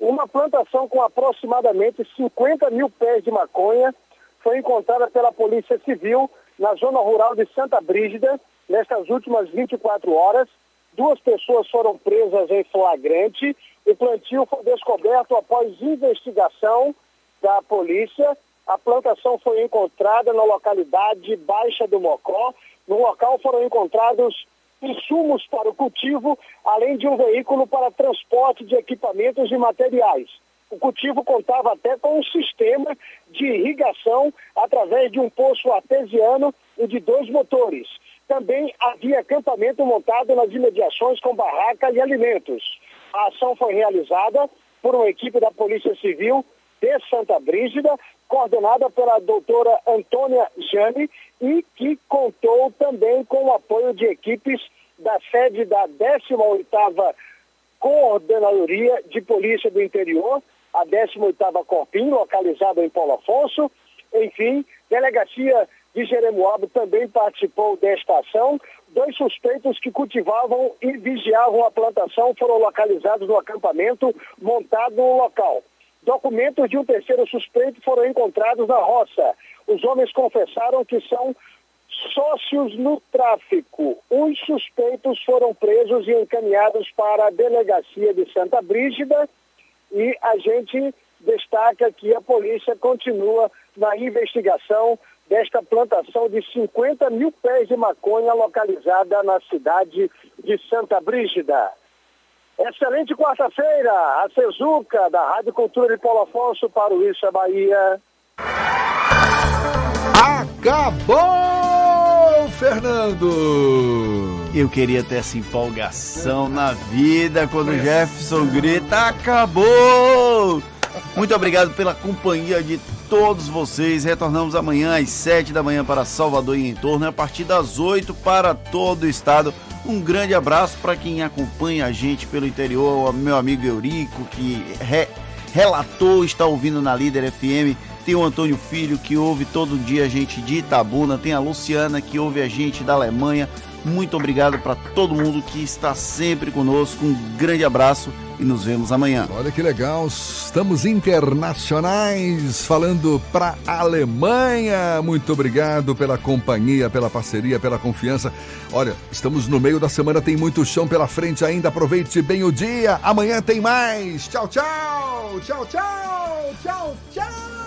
Uma plantação com aproximadamente 50 mil pés de maconha foi encontrada pela Polícia Civil na zona rural de Santa Brígida nestas últimas 24 horas. Duas pessoas foram presas em flagrante. O plantio foi descoberto após investigação da polícia. A plantação foi encontrada na localidade Baixa do Mocó. No local foram encontrados insumos para o cultivo, além de um veículo para transporte de equipamentos e materiais. O cultivo contava até com um sistema de irrigação através de um poço artesiano e de dois motores. Também havia acampamento montado nas imediações com barraca e alimentos. A ação foi realizada por uma equipe da Polícia Civil de Santa Brígida, coordenada pela doutora Antônia Jane e que contou também com o apoio de equipes da sede da 18ª Coordenadoria de Polícia do Interior, a 18ª Corpim, localizada em Paulo Afonso. Enfim, Delegacia de Jeremoabo também participou desta ação. Dois suspeitos que cultivavam e vigiavam a plantação foram localizados no acampamento montado no local. Documentos de um terceiro suspeito foram encontrados na roça. Os homens confessaram que são sócios no tráfico. Os suspeitos foram presos e encaminhados para a delegacia de Santa Brígida e a gente destaca que a polícia continua na investigação desta plantação de 50 mil pés de maconha localizada na cidade de Santa Brígida. Excelente quarta-feira, a Cezuca, da Rádio Cultura de Paulo Afonso para o Isso é Bahia. Acabou, Fernando! Eu queria ter essa empolgação na vida quando o Jefferson grita: acabou! Muito obrigado pela companhia de todos vocês. Retornamos amanhã às 7 da manhã para Salvador e em torno, a partir das 8 para todo o estado. Um grande abraço para quem acompanha a gente pelo interior, meu amigo Eurico, que re, relatou, está ouvindo na Líder FM. Tem o Antônio Filho, que ouve todo dia a gente de Itabuna. Tem a Luciana, que ouve a gente da Alemanha. Muito obrigado para todo mundo que está sempre conosco. Um grande abraço e nos vemos amanhã. Olha que legal, estamos internacionais falando para Alemanha. Muito obrigado pela companhia, pela parceria, pela confiança. Olha, estamos no meio da semana, tem muito chão pela frente ainda. Aproveite bem o dia. Amanhã tem mais. Tchau, tchau. Tchau, tchau. Tchau, tchau.